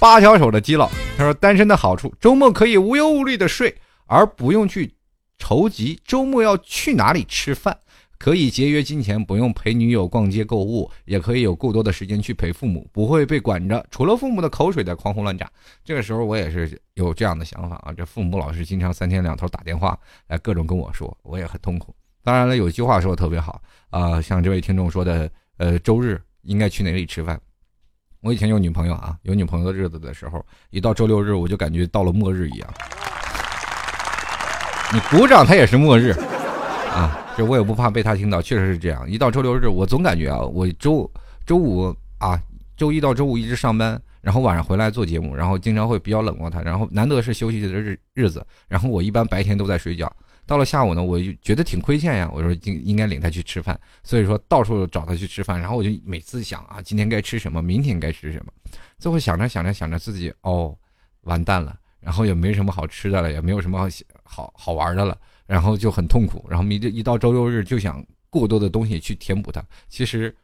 八小手的基佬他说：“单身的好处，周末可以无忧无虑的睡，而不用去愁急周末要去哪里吃饭。”可以节约金钱，不用陪女友逛街购物，也可以有够多的时间去陪父母，不会被管着，除了父母的口水在狂轰乱炸。这个时候我也是有这样的想法啊，这父母老是经常三天两头打电话来各种跟我说，我也很痛苦。当然了，有一句话说的特别好啊，像这位听众说的，呃，周日应该去哪里吃饭？我以前有女朋友啊，有女朋友的日子的时候，一到周六日我就感觉到了末日一样。你鼓掌，他也是末日啊。这我也不怕被他听到，确实是这样。一到周六日，我总感觉啊，我周周五啊，周一到周五一直上班，然后晚上回来做节目，然后经常会比较冷落他，然后难得是休息的日日子，然后我一般白天都在睡觉，到了下午呢，我就觉得挺亏欠呀。我说应应该领他去吃饭，所以说到处找他去吃饭，然后我就每次想啊，今天该吃什么，明天该吃什么，最后想着想着想着自己哦，完蛋了，然后也没什么好吃的了，也没有什么好好好玩的了。然后就很痛苦，然后一一到周六日就想过多的东西去填补它。其实，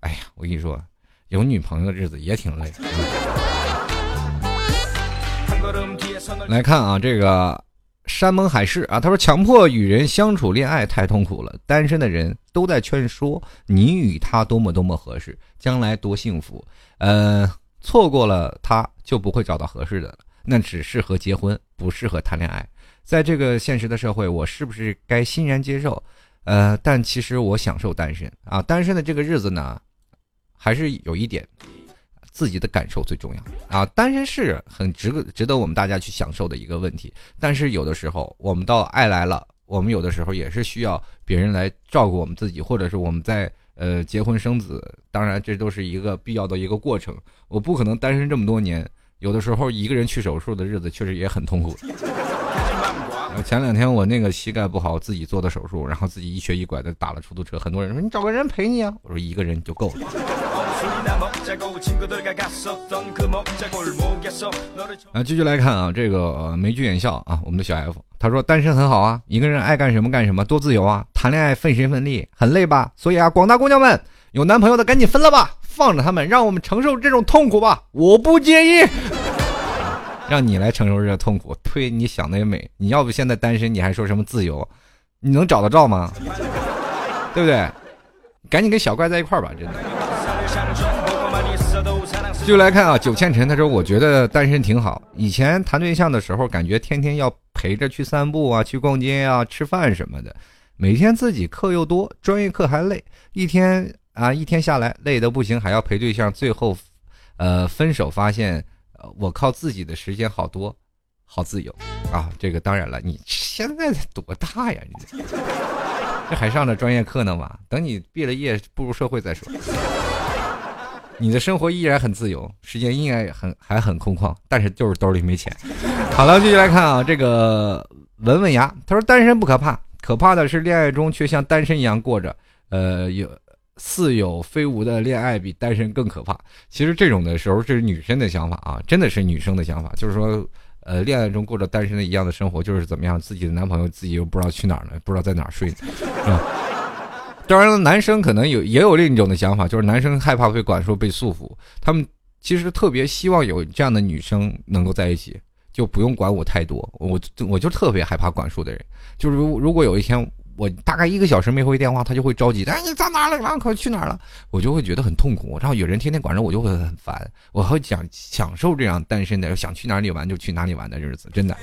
哎呀，我跟你说，有女朋友的日子也挺累。来看啊，这个山盟海誓啊，他说强迫与人相处恋爱太痛苦了，单身的人都在劝说你与他多么多么合适，将来多幸福。呃，错过了他就不会找到合适的了，那只适合结婚，不适合谈恋爱。在这个现实的社会，我是不是该欣然接受？呃，但其实我享受单身啊，单身的这个日子呢，还是有一点。自己的感受最重要啊！单身是很值值得我们大家去享受的一个问题，但是有的时候我们到爱来了，我们有的时候也是需要别人来照顾我们自己，或者是我们在呃结婚生子，当然这都是一个必要的一个过程。我不可能单身这么多年，有的时候一个人去手术的日子确实也很痛苦。前两天我那个膝盖不好，自己做的手术，然后自己一瘸一拐的打了出租车，很多人说你找个人陪你啊，我说一个人就够了。啊，继续来看啊，这个眉聚眼笑啊，我们的小 F，他说单身很好啊，一个人爱干什么干什么，多自由啊，谈恋爱费神费力，很累吧？所以啊，广大姑娘们，有男朋友的赶紧分了吧，放着他们，让我们承受这种痛苦吧，我不介意，让你来承受这痛苦，推，你想的也美，你要不现在单身，你还说什么自由？你能找得着吗？对不对？赶紧跟小怪在一块儿吧，真的。就来看啊，九千尘他说：“我觉得单身挺好。以前谈对象的时候，感觉天天要陪着去散步啊，去逛街啊，吃饭什么的。每天自己课又多，专业课还累，一天啊一天下来累得不行，还要陪对象。最后，呃，分手发现，我靠自己的时间好多，好自由啊。这个当然了，你现在多大呀？你这还上着专业课呢嘛？等你毕了业步入社会再说。”你的生活依然很自由，时间应该很还很空旷，但是就是兜里没钱。好了，继续来看啊，这个文文牙他说单身不可怕，可怕的是恋爱中却像单身一样过着，呃，有似有非无的恋爱比单身更可怕。其实这种的时候是女生的想法啊，真的是女生的想法，就是说，呃，恋爱中过着单身的一样的生活，就是怎么样，自己的男朋友自己又不知道去哪儿呢，不知道在哪儿睡，是吧？当然了，男生可能有也有另一种的想法，就是男生害怕被管束、被束缚，他们其实特别希望有这样的女生能够在一起，就不用管我太多。我我就特别害怕管束的人，就是如如果有一天我大概一个小时没回电话，他就会着急，哎，你在哪了？可去哪了？我就会觉得很痛苦。然后有人天天管着我，就会很烦。我会想享受这样单身的，想去哪里玩就去哪里玩的日子，真的。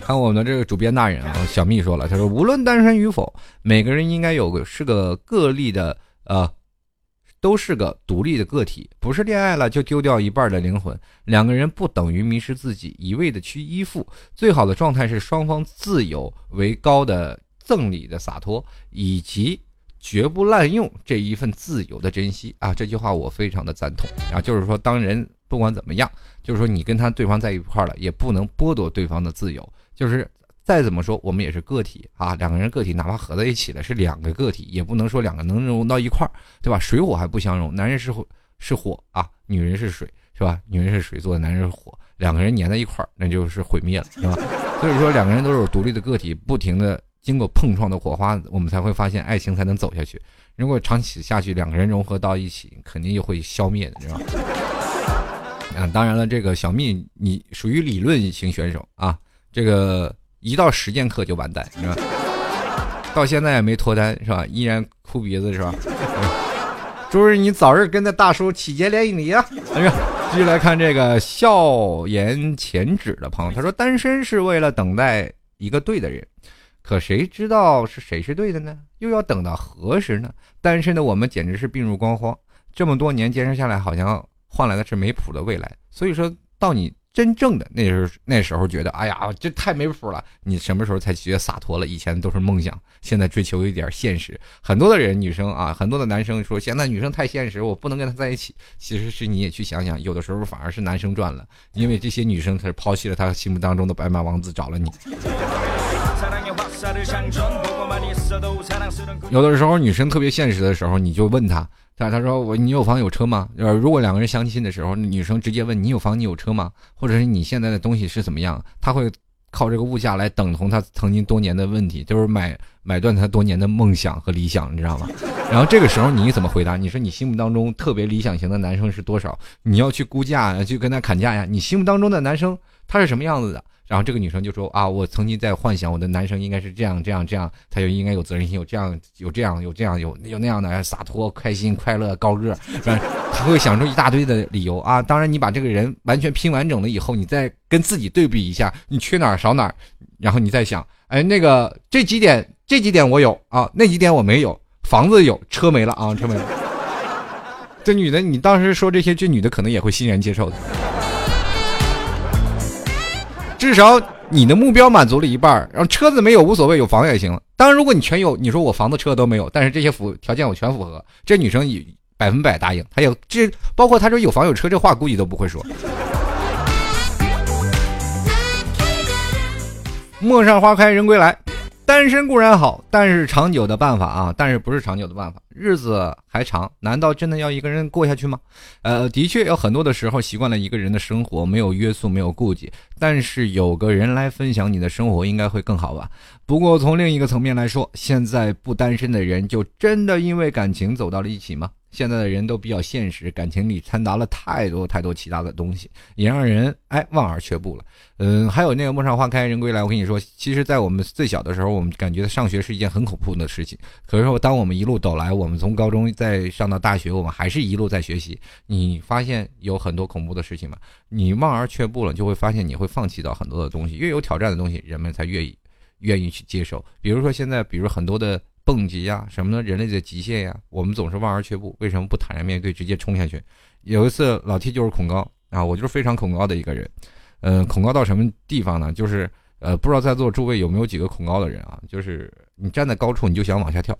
看我们的这个主编大人啊，小蜜说了，他说无论单身与否，每个人应该有个是个个例的，呃，都是个独立的个体，不是恋爱了就丢掉一半的灵魂。两个人不等于迷失自己，一味的去依附。最好的状态是双方自由为高的赠礼的洒脱，以及绝不滥用这一份自由的珍惜啊！这句话我非常的赞同啊，就是说，当人不管怎么样，就是说你跟他对方在一块了，也不能剥夺对方的自由。就是再怎么说，我们也是个体啊，两个人个体，哪怕合在一起了，是两个个体，也不能说两个能融到一块儿，对吧？水火还不相容，男人是火是火啊，女人是水，是吧？女人是水做的，男人是火，两个人粘在一块儿，那就是毁灭了，是吧？所以说，两个人都是独立的个体，不停的经过碰撞的火花，我们才会发现爱情才能走下去。如果长期下去，两个人融合到一起，肯定就会消灭的，是吧？啊，当然了，这个小蜜，你属于理论型选手啊。这个一到实践课就完蛋，是吧？到现在也没脱单，是吧？依然哭鼻子，是吧？祝日你早日跟那大叔喜结连理啊！哎呀，继续来看这个笑颜浅指的朋友，他说：“单身是为了等待一个对的人，可谁知道是谁是对的呢？又要等到何时呢？单身的我们简直是病入膏肓，这么多年坚持下来，好像换来的是没谱的未来。所以说到你。”真正的那时候，那时候觉得，哎呀，这太没谱了。你什么时候才觉得洒脱了？以前都是梦想，现在追求一点现实。很多的人，女生啊，很多的男生说，现在女生太现实，我不能跟她在一起。其实是你也去想想，有的时候反而是男生赚了，因为这些女生她是抛弃了她心目当中的白马王子，找了你。有的时候女生特别现实的时候，你就问她。他他说我你有房有车吗？呃，如果两个人相亲的时候，女生直接问你有房你有车吗？或者是你现在的东西是怎么样？他会靠这个物价来等同他曾经多年的问题，就是买买断他多年的梦想和理想，你知道吗？然后这个时候你怎么回答？你说你心目当中特别理想型的男生是多少？你要去估价，去跟他砍价呀？你心目当中的男生他是什么样子的？然后这个女生就说啊，我曾经在幻想我的男生应该是这样这样这样，他就应该有责任心，有这样有这样有这样有有那样的洒脱、开心、快乐、高个，他会想出一大堆的理由啊。当然，你把这个人完全拼完整了以后，你再跟自己对比一下，你缺哪儿少哪儿，然后你再想，哎，那个这几点这几点我有啊，那几点我没有，房子有，车没了啊，车没了。这女的，你当时说这些，这女的可能也会欣然接受的。至少你的目标满足了一半，然后车子没有无所谓，有房也行。当然，如果你全有，你说我房子车都没有，但是这些符条件我全符合，这女生也百分百答应。还有这包括她说有房有车，这话估计都不会说。陌上花开人归来。单身固然好，但是长久的办法啊，但是不是长久的办法。日子还长，难道真的要一个人过下去吗？呃，的确有很多的时候习惯了一个人的生活，没有约束，没有顾忌。但是有个人来分享你的生活，应该会更好吧？不过从另一个层面来说，现在不单身的人就真的因为感情走到了一起吗？现在的人都比较现实，感情里掺杂了太多太多其他的东西，也让人哎望而却步了。嗯，还有那个陌上花开人归来，我跟你说，其实，在我们最小的时候，我们感觉上学是一件很恐怖的事情。可是说，当我们一路走来，我们从高中再上到大学，我们还是一路在学习。你发现有很多恐怖的事情吗？你望而却步了，就会发现你会放弃到很多的东西。越有挑战的东西，人们才越愿意去接受。比如说现在，比如很多的。蹦极呀，什么的，人类的极限呀，我们总是望而却步。为什么不坦然面对，直接冲下去？有一次，老 T 就是恐高啊，我就是非常恐高的一个人。嗯，恐高到什么地方呢？就是呃，不知道在座诸位有没有几个恐高的人啊？就是你站在高处，你就想往下跳。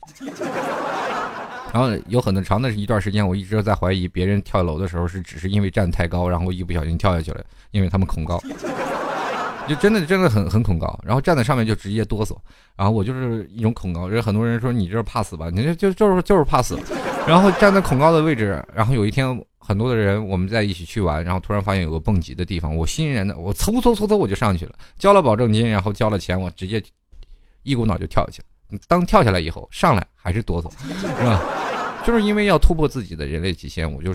然后有很多长的一段时间，我一直在怀疑别人跳楼的时候是只是因为站太高，然后一不小心跳下去了，因为他们恐高。就真的真的很很恐高，然后站在上面就直接哆嗦，然后我就是一种恐高。有很多人说你这怕死吧？你这就就是就是怕死。然后站在恐高的位置，然后有一天很多的人我们在一起去玩，然后突然发现有个蹦极的地方，我欣然的我嗖嗖嗖嗖我就上去了，交了保证金，然后交了钱，我直接一股脑就跳下去了。当跳下来以后，上来还是哆嗦，是吧？就是因为要突破自己的人类极限，我就。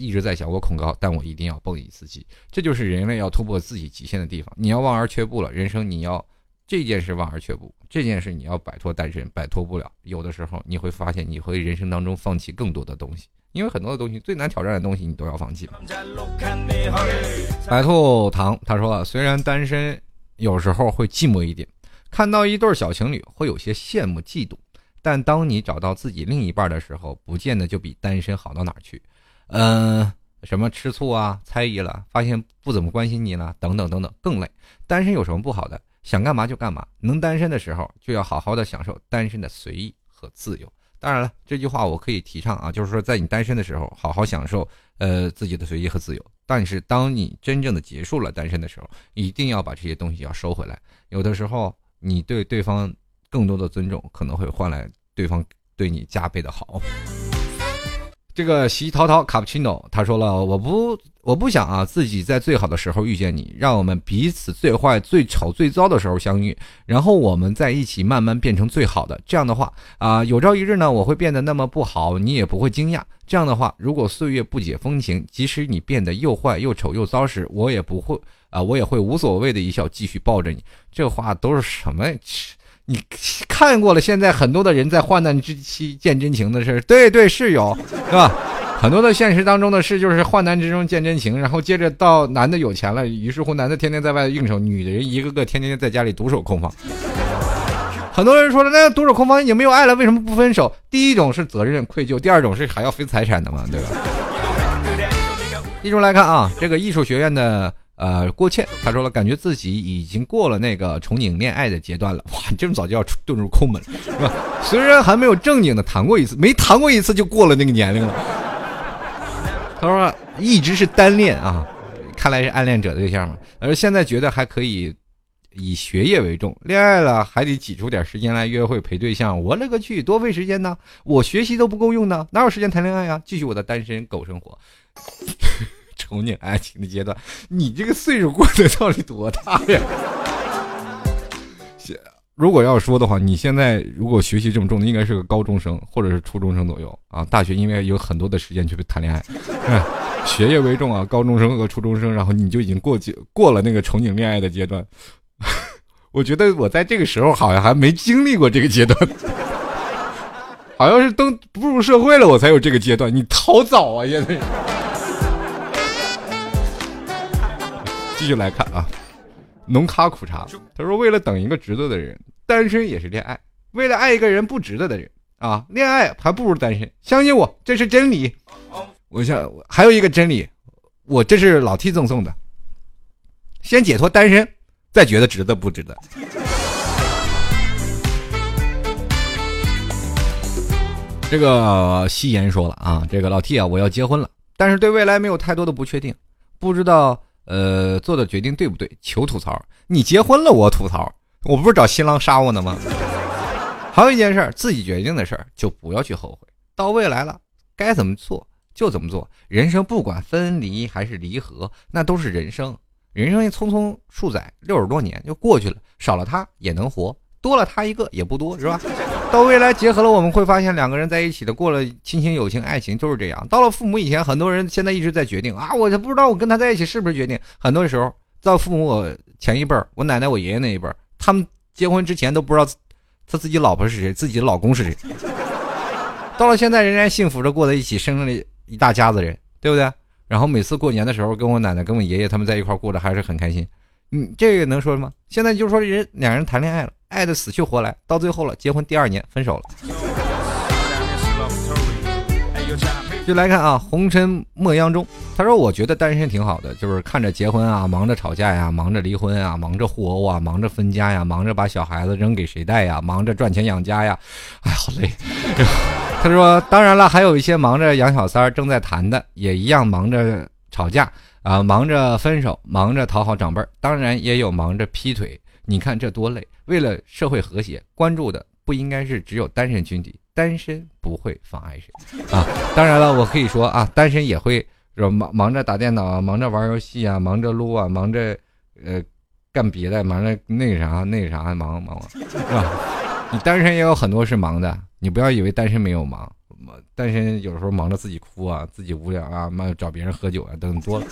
一直在想，我恐高，但我一定要蹦一次极。这就是人类要突破自己极限的地方。你要望而却步了，人生你要这件事望而却步，这件事你要摆脱单身，摆脱不了。有的时候你会发现，你会人生当中放弃更多的东西，因为很多的东西最难挑战的东西你都要放弃。白兔糖他说，虽然单身有时候会寂寞一点，看到一对小情侣会有些羡慕嫉妒，但当你找到自己另一半的时候，不见得就比单身好到哪去。嗯，什么吃醋啊、猜疑了，发现不怎么关心你了，等等等等，更累。单身有什么不好的？想干嘛就干嘛。能单身的时候，就要好好的享受单身的随意和自由。当然了，这句话我可以提倡啊，就是说在你单身的时候，好好享受呃自己的随意和自由。但是当你真正的结束了单身的时候，一定要把这些东西要收回来。有的时候，你对对方更多的尊重，可能会换来对方对你加倍的好。这个席涛涛卡布奇诺他说了，我不我不想啊，自己在最好的时候遇见你，让我们彼此最坏、最丑、最糟的时候相遇，然后我们在一起慢慢变成最好的。这样的话啊，有朝一日呢，我会变得那么不好，你也不会惊讶。这样的话，如果岁月不解风情，即使你变得又坏又丑又糟时，我也不会啊，我也会无所谓的一笑，继续抱着你。这话都是什么？你看过了，现在很多的人在患难之期见真情的事，对对是有，是吧？很多的现实当中的事就是患难之中见真情，然后接着到男的有钱了，于是乎男的天天在外应酬，女的人一个个天天在家里独守空房。很多人说了，那独守空房已经没有爱了，为什么不分手？第一种是责任愧疚，第二种是还要分财产的嘛，对吧？一种来看啊，这个艺术学院的。呃，郭倩他说了，感觉自己已经过了那个憧憬恋爱的阶段了。哇，这么早就要遁入空门了，是吧？虽然还没有正经的谈过一次，没谈过一次就过了那个年龄了。他说一直是单恋啊，看来是暗恋者的对象嘛。而现在觉得还可以以学业为重，恋爱了还得挤出点时间来约会陪对象。我勒个去，多费时间呢！我学习都不够用呢，哪有时间谈恋爱呀？继续我的单身狗生活。憧憬爱情的阶段，你这个岁数过得到底多大呀？如果要说的话，你现在如果学习这么重的，应该是个高中生或者是初中生左右啊。大学因为有很多的时间去谈恋爱，学业为重啊。高中生和初中生，然后你就已经过过了那个憧憬恋爱的阶段。我觉得我在这个时候好像还没经历过这个阶段，好像是都步入社会了，我才有这个阶段。你好早啊，现在。继续来看啊。浓咖苦茶，他说：“为了等一个值得的人，单身也是恋爱；为了爱一个人不值得的人，啊，恋爱还不如单身。相信我，这是真理。我想还有一个真理，我这是老 T 赠送的。先解脱单身，再觉得值得不值得。”这个夕颜说了啊，这个老 T 啊，我要结婚了，但是对未来没有太多的不确定，不知道。呃，做的决定对不对？求吐槽。你结婚了，我吐槽。我不是找新郎杀我呢吗？还有一件事，自己决定的事儿就不要去后悔。到未来了，该怎么做就怎么做。人生不管分离还是离合，那都是人生。人生一匆匆数载，六十多年就过去了，少了他也能活。多了他一个也不多，是吧？到未来结合了，我们会发现两个人在一起的过了亲情、友情、爱情就是这样。到了父母以前，很多人现在一直在决定啊，我就不知道我跟他在一起是不是决定。很多时候，到父母我前一辈儿，我奶奶、我爷爷那一辈儿，他们结婚之前都不知道他自己老婆是谁，自己的老公是谁。到了现在，仍然幸福着过在一起，生了一大家子人，对不对？然后每次过年的时候，跟我奶奶、跟我爷爷他们在一块过得还是很开心。嗯，这个能说吗？现在就说人两人谈恋爱了。爱的死去活来，到最后了，结婚第二年分手了。就来看啊，红尘莫央中，他说：“我觉得单身挺好的，就是看着结婚啊，忙着吵架呀，忙着离婚啊，忙着互殴啊，忙着分家呀，忙着把小孩子扔给谁带呀，忙着赚钱养家呀，哎，好累。”他说：“当然了，还有一些忙着养小三儿正在谈的，也一样忙着吵架啊，忙着分手，忙着讨好长辈儿，当然也有忙着劈腿。”你看这多累！为了社会和谐，关注的不应该是只有单身群体，单身不会妨碍谁 啊。当然了，我可以说啊，单身也会是忙忙着打电脑啊，忙着玩游戏啊，忙着撸啊，忙着呃干别的，忙着那个啥那个啥忙忙是吧？你单身也有很多是忙的，你不要以为单身没有忙，单身有时候忙着自己哭啊，自己无聊啊，忙找别人喝酒啊，等多了。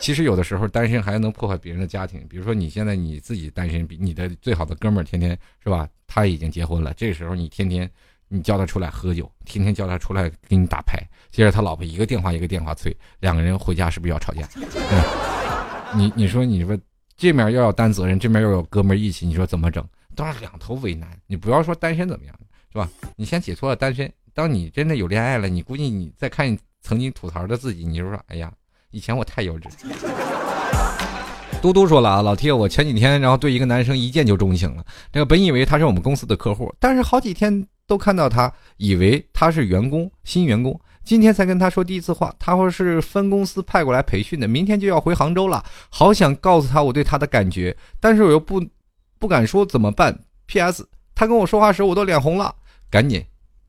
其实有的时候单身还能破坏别人的家庭，比如说你现在你自己单身，你的最好的哥们儿天天是吧？他已经结婚了，这时候你天天你叫他出来喝酒，天天叫他出来给你打牌，接着他老婆一个电话一个电话催，两个人回家是不是要吵架？你你说你说这面又要担责任，这面又有哥们儿义气，你说怎么整？都是两头为难。你不要说单身怎么样，是吧？你先解脱了单身，当你真的有恋爱了，你估计你再看曾经吐槽的自己，你就说哎呀。以前我太幼稚。嘟嘟说了啊，老铁我前几天然后对一个男生一见就钟情了。这个本以为他是我们公司的客户，但是好几天都看到他，以为他是员工，新员工。今天才跟他说第一次话，他说是分公司派过来培训的，明天就要回杭州了。好想告诉他我对他的感觉，但是我又不不敢说怎么办？P.S. 他跟我说话时我都脸红了，赶紧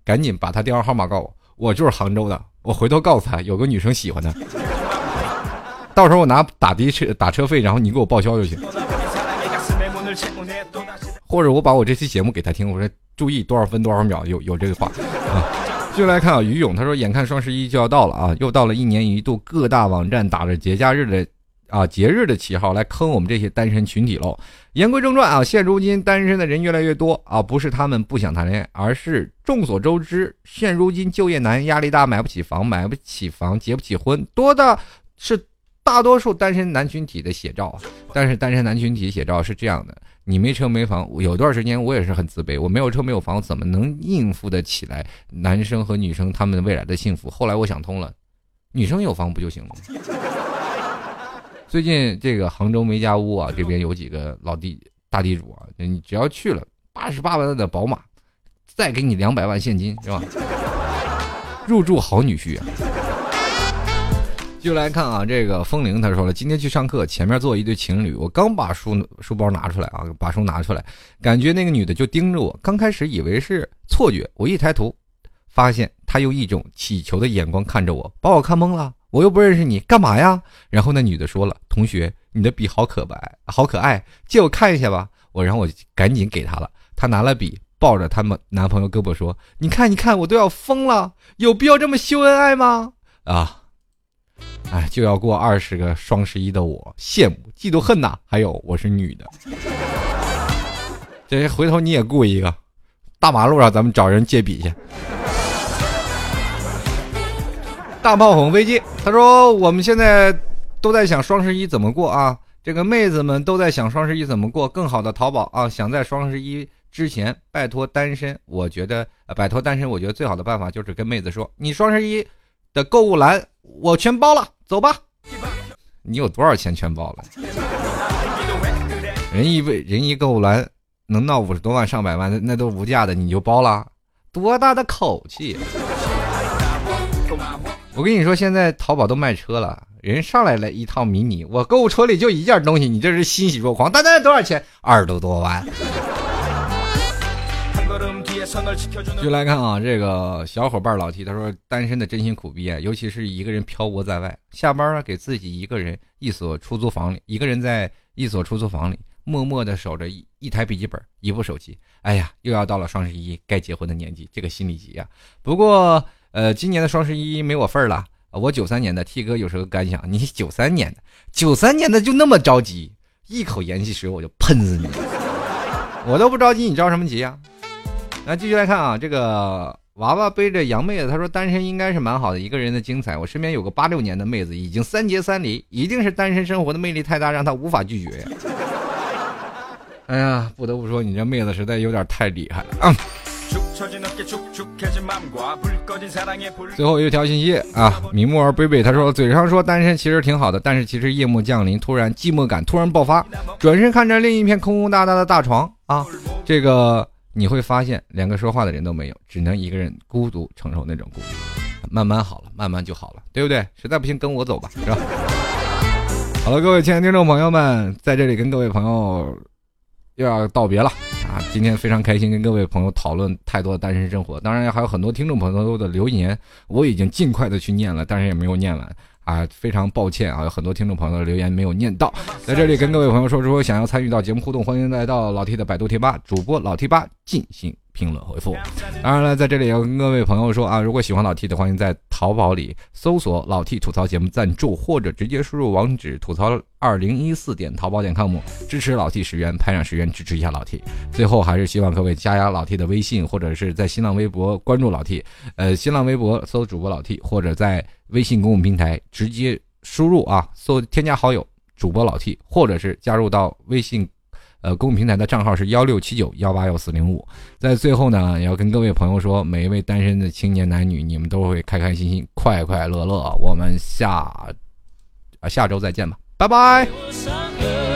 赶紧把他电话号码告诉我，我就是杭州的，我回头告诉他有个女生喜欢他。到时候我拿打的车打车费，然后你给我报销就行。或者我把我这期节目给他听，我说注意多少分多少秒有有这个话啊。就来看啊，于勇他说，眼看双十一就要到了啊，又到了一年一度各大网站打着节假日的啊节日的旗号来坑我们这些单身群体喽。言归正传啊，现如今单身的人越来越多啊，不是他们不想谈恋爱，而是众所周知，现如今就业难，压力大，买不起房，买不起房，结不起婚，多的是。大多数单身男群体的写照，但是单身男群体写照是这样的：你没车没房，有段时间我也是很自卑，我没有车没有房，怎么能应付得起来男生和女生他们未来的幸福？后来我想通了，女生有房不就行了吗？最近这个杭州梅家坞啊，这边有几个老地大地主啊，你只要去了，八十八万的宝马，再给你两百万现金，是吧？入住好女婿啊！就来看啊，这个风铃他说了，今天去上课，前面坐一对情侣，我刚把书书包拿出来啊，把书拿出来，感觉那个女的就盯着我，刚开始以为是错觉，我一抬头，发现她用一种乞求的眼光看着我，把我看懵了，我又不认识你，干嘛呀？然后那女的说了，同学，你的笔好可白，好可爱，借我看一下吧。我然后我赶紧给她了，她拿了笔，抱着他们男朋友胳膊说：“ 你看，你看，我都要疯了，有必要这么秀恩爱吗？”啊，哎，就要过二十个双十一的我，羡慕、嫉妒、恨呐！还有，我是女的，这回头你也雇一个，大马路上咱们找人借笔去。大炮轰飞机，他说：“我们现在都在想双十一怎么过啊？这个妹子们都在想双十一怎么过，更好的淘宝啊！想在双十一之前拜托单身，我觉得摆脱单身，我觉得最好的办法就是跟妹子说，你双十一的购物篮我全包了，走吧。你有多少钱全包了？人一位人一购物篮能闹五十多万上百万，那那都无价的，你就包了？多大的口气！”我跟你说，现在淘宝都卖车了，人上来了一套迷你，我购物车里就一件东西，你这是欣喜若狂。大概多少钱？二十多多万。就来看啊，这个小伙伴老 T 他说，单身的真心苦逼啊，尤其是一个人漂泊在外，下班了给自己一个人一所出租房里，一个人在一所出租房里默默的守着一台笔记本，一部手机。哎呀，又要到了双十一该结婚的年纪，这个心里急啊。不过。呃，今年的双十一没我份儿了。我九三年的 T 哥有什么感想？你九三年的，九三年的就那么着急，一口盐汽水我就喷死你！我都不着急，你着什么急呀？那继续来看啊，这个娃娃背着洋妹子，他说单身应该是蛮好的，一个人的精彩。我身边有个八六年的妹子，已经三结三离，一定是单身生活的魅力太大，让他无法拒绝呀。哎呀，不得不说，你这妹子实在有点太厉害了啊。最后一条信息啊，米木儿贝贝他说，嘴上说单身其实挺好的，但是其实夜幕降临，突然寂寞感突然爆发，转身看着另一片空空大大的大床啊，这个你会发现连个说话的人都没有，只能一个人孤独承受那种孤独。慢慢好了，慢慢就好了，对不对？实在不行跟我走吧，是吧？好了，各位亲爱的听众朋友们，在这里跟各位朋友。又要道别了啊！今天非常开心，跟各位朋友讨论太多的单身生活。当然还有很多听众朋友的留言，我已经尽快的去念了，但是也没有念完啊，非常抱歉啊，有很多听众朋友的留言没有念到。在这里跟各位朋友说，如果想要参与到节目互动，欢迎来到老 T 的百度贴吧，主播老 T 吧进行。评论回复。当然了，在这里要跟各位朋友说啊，如果喜欢老 T 的，欢迎在淘宝里搜索“老 T 吐槽节目赞助”，或者直接输入网址“吐槽二零一四点淘宝点 com”，支持老 T 十元，拍上十元支持一下老 T。最后还是希望各位加老 T 的微信，或者是在新浪微博关注老 T，呃，新浪微博搜主播老 T，或者在微信公众平台直接输入啊，搜添加好友主播老 T，或者是加入到微信。呃，公共平台的账号是幺六七九幺八幺四零五。在最后呢，也要跟各位朋友说，每一位单身的青年男女，你们都会开开心心、快快乐乐。我们下下周再见吧，拜拜。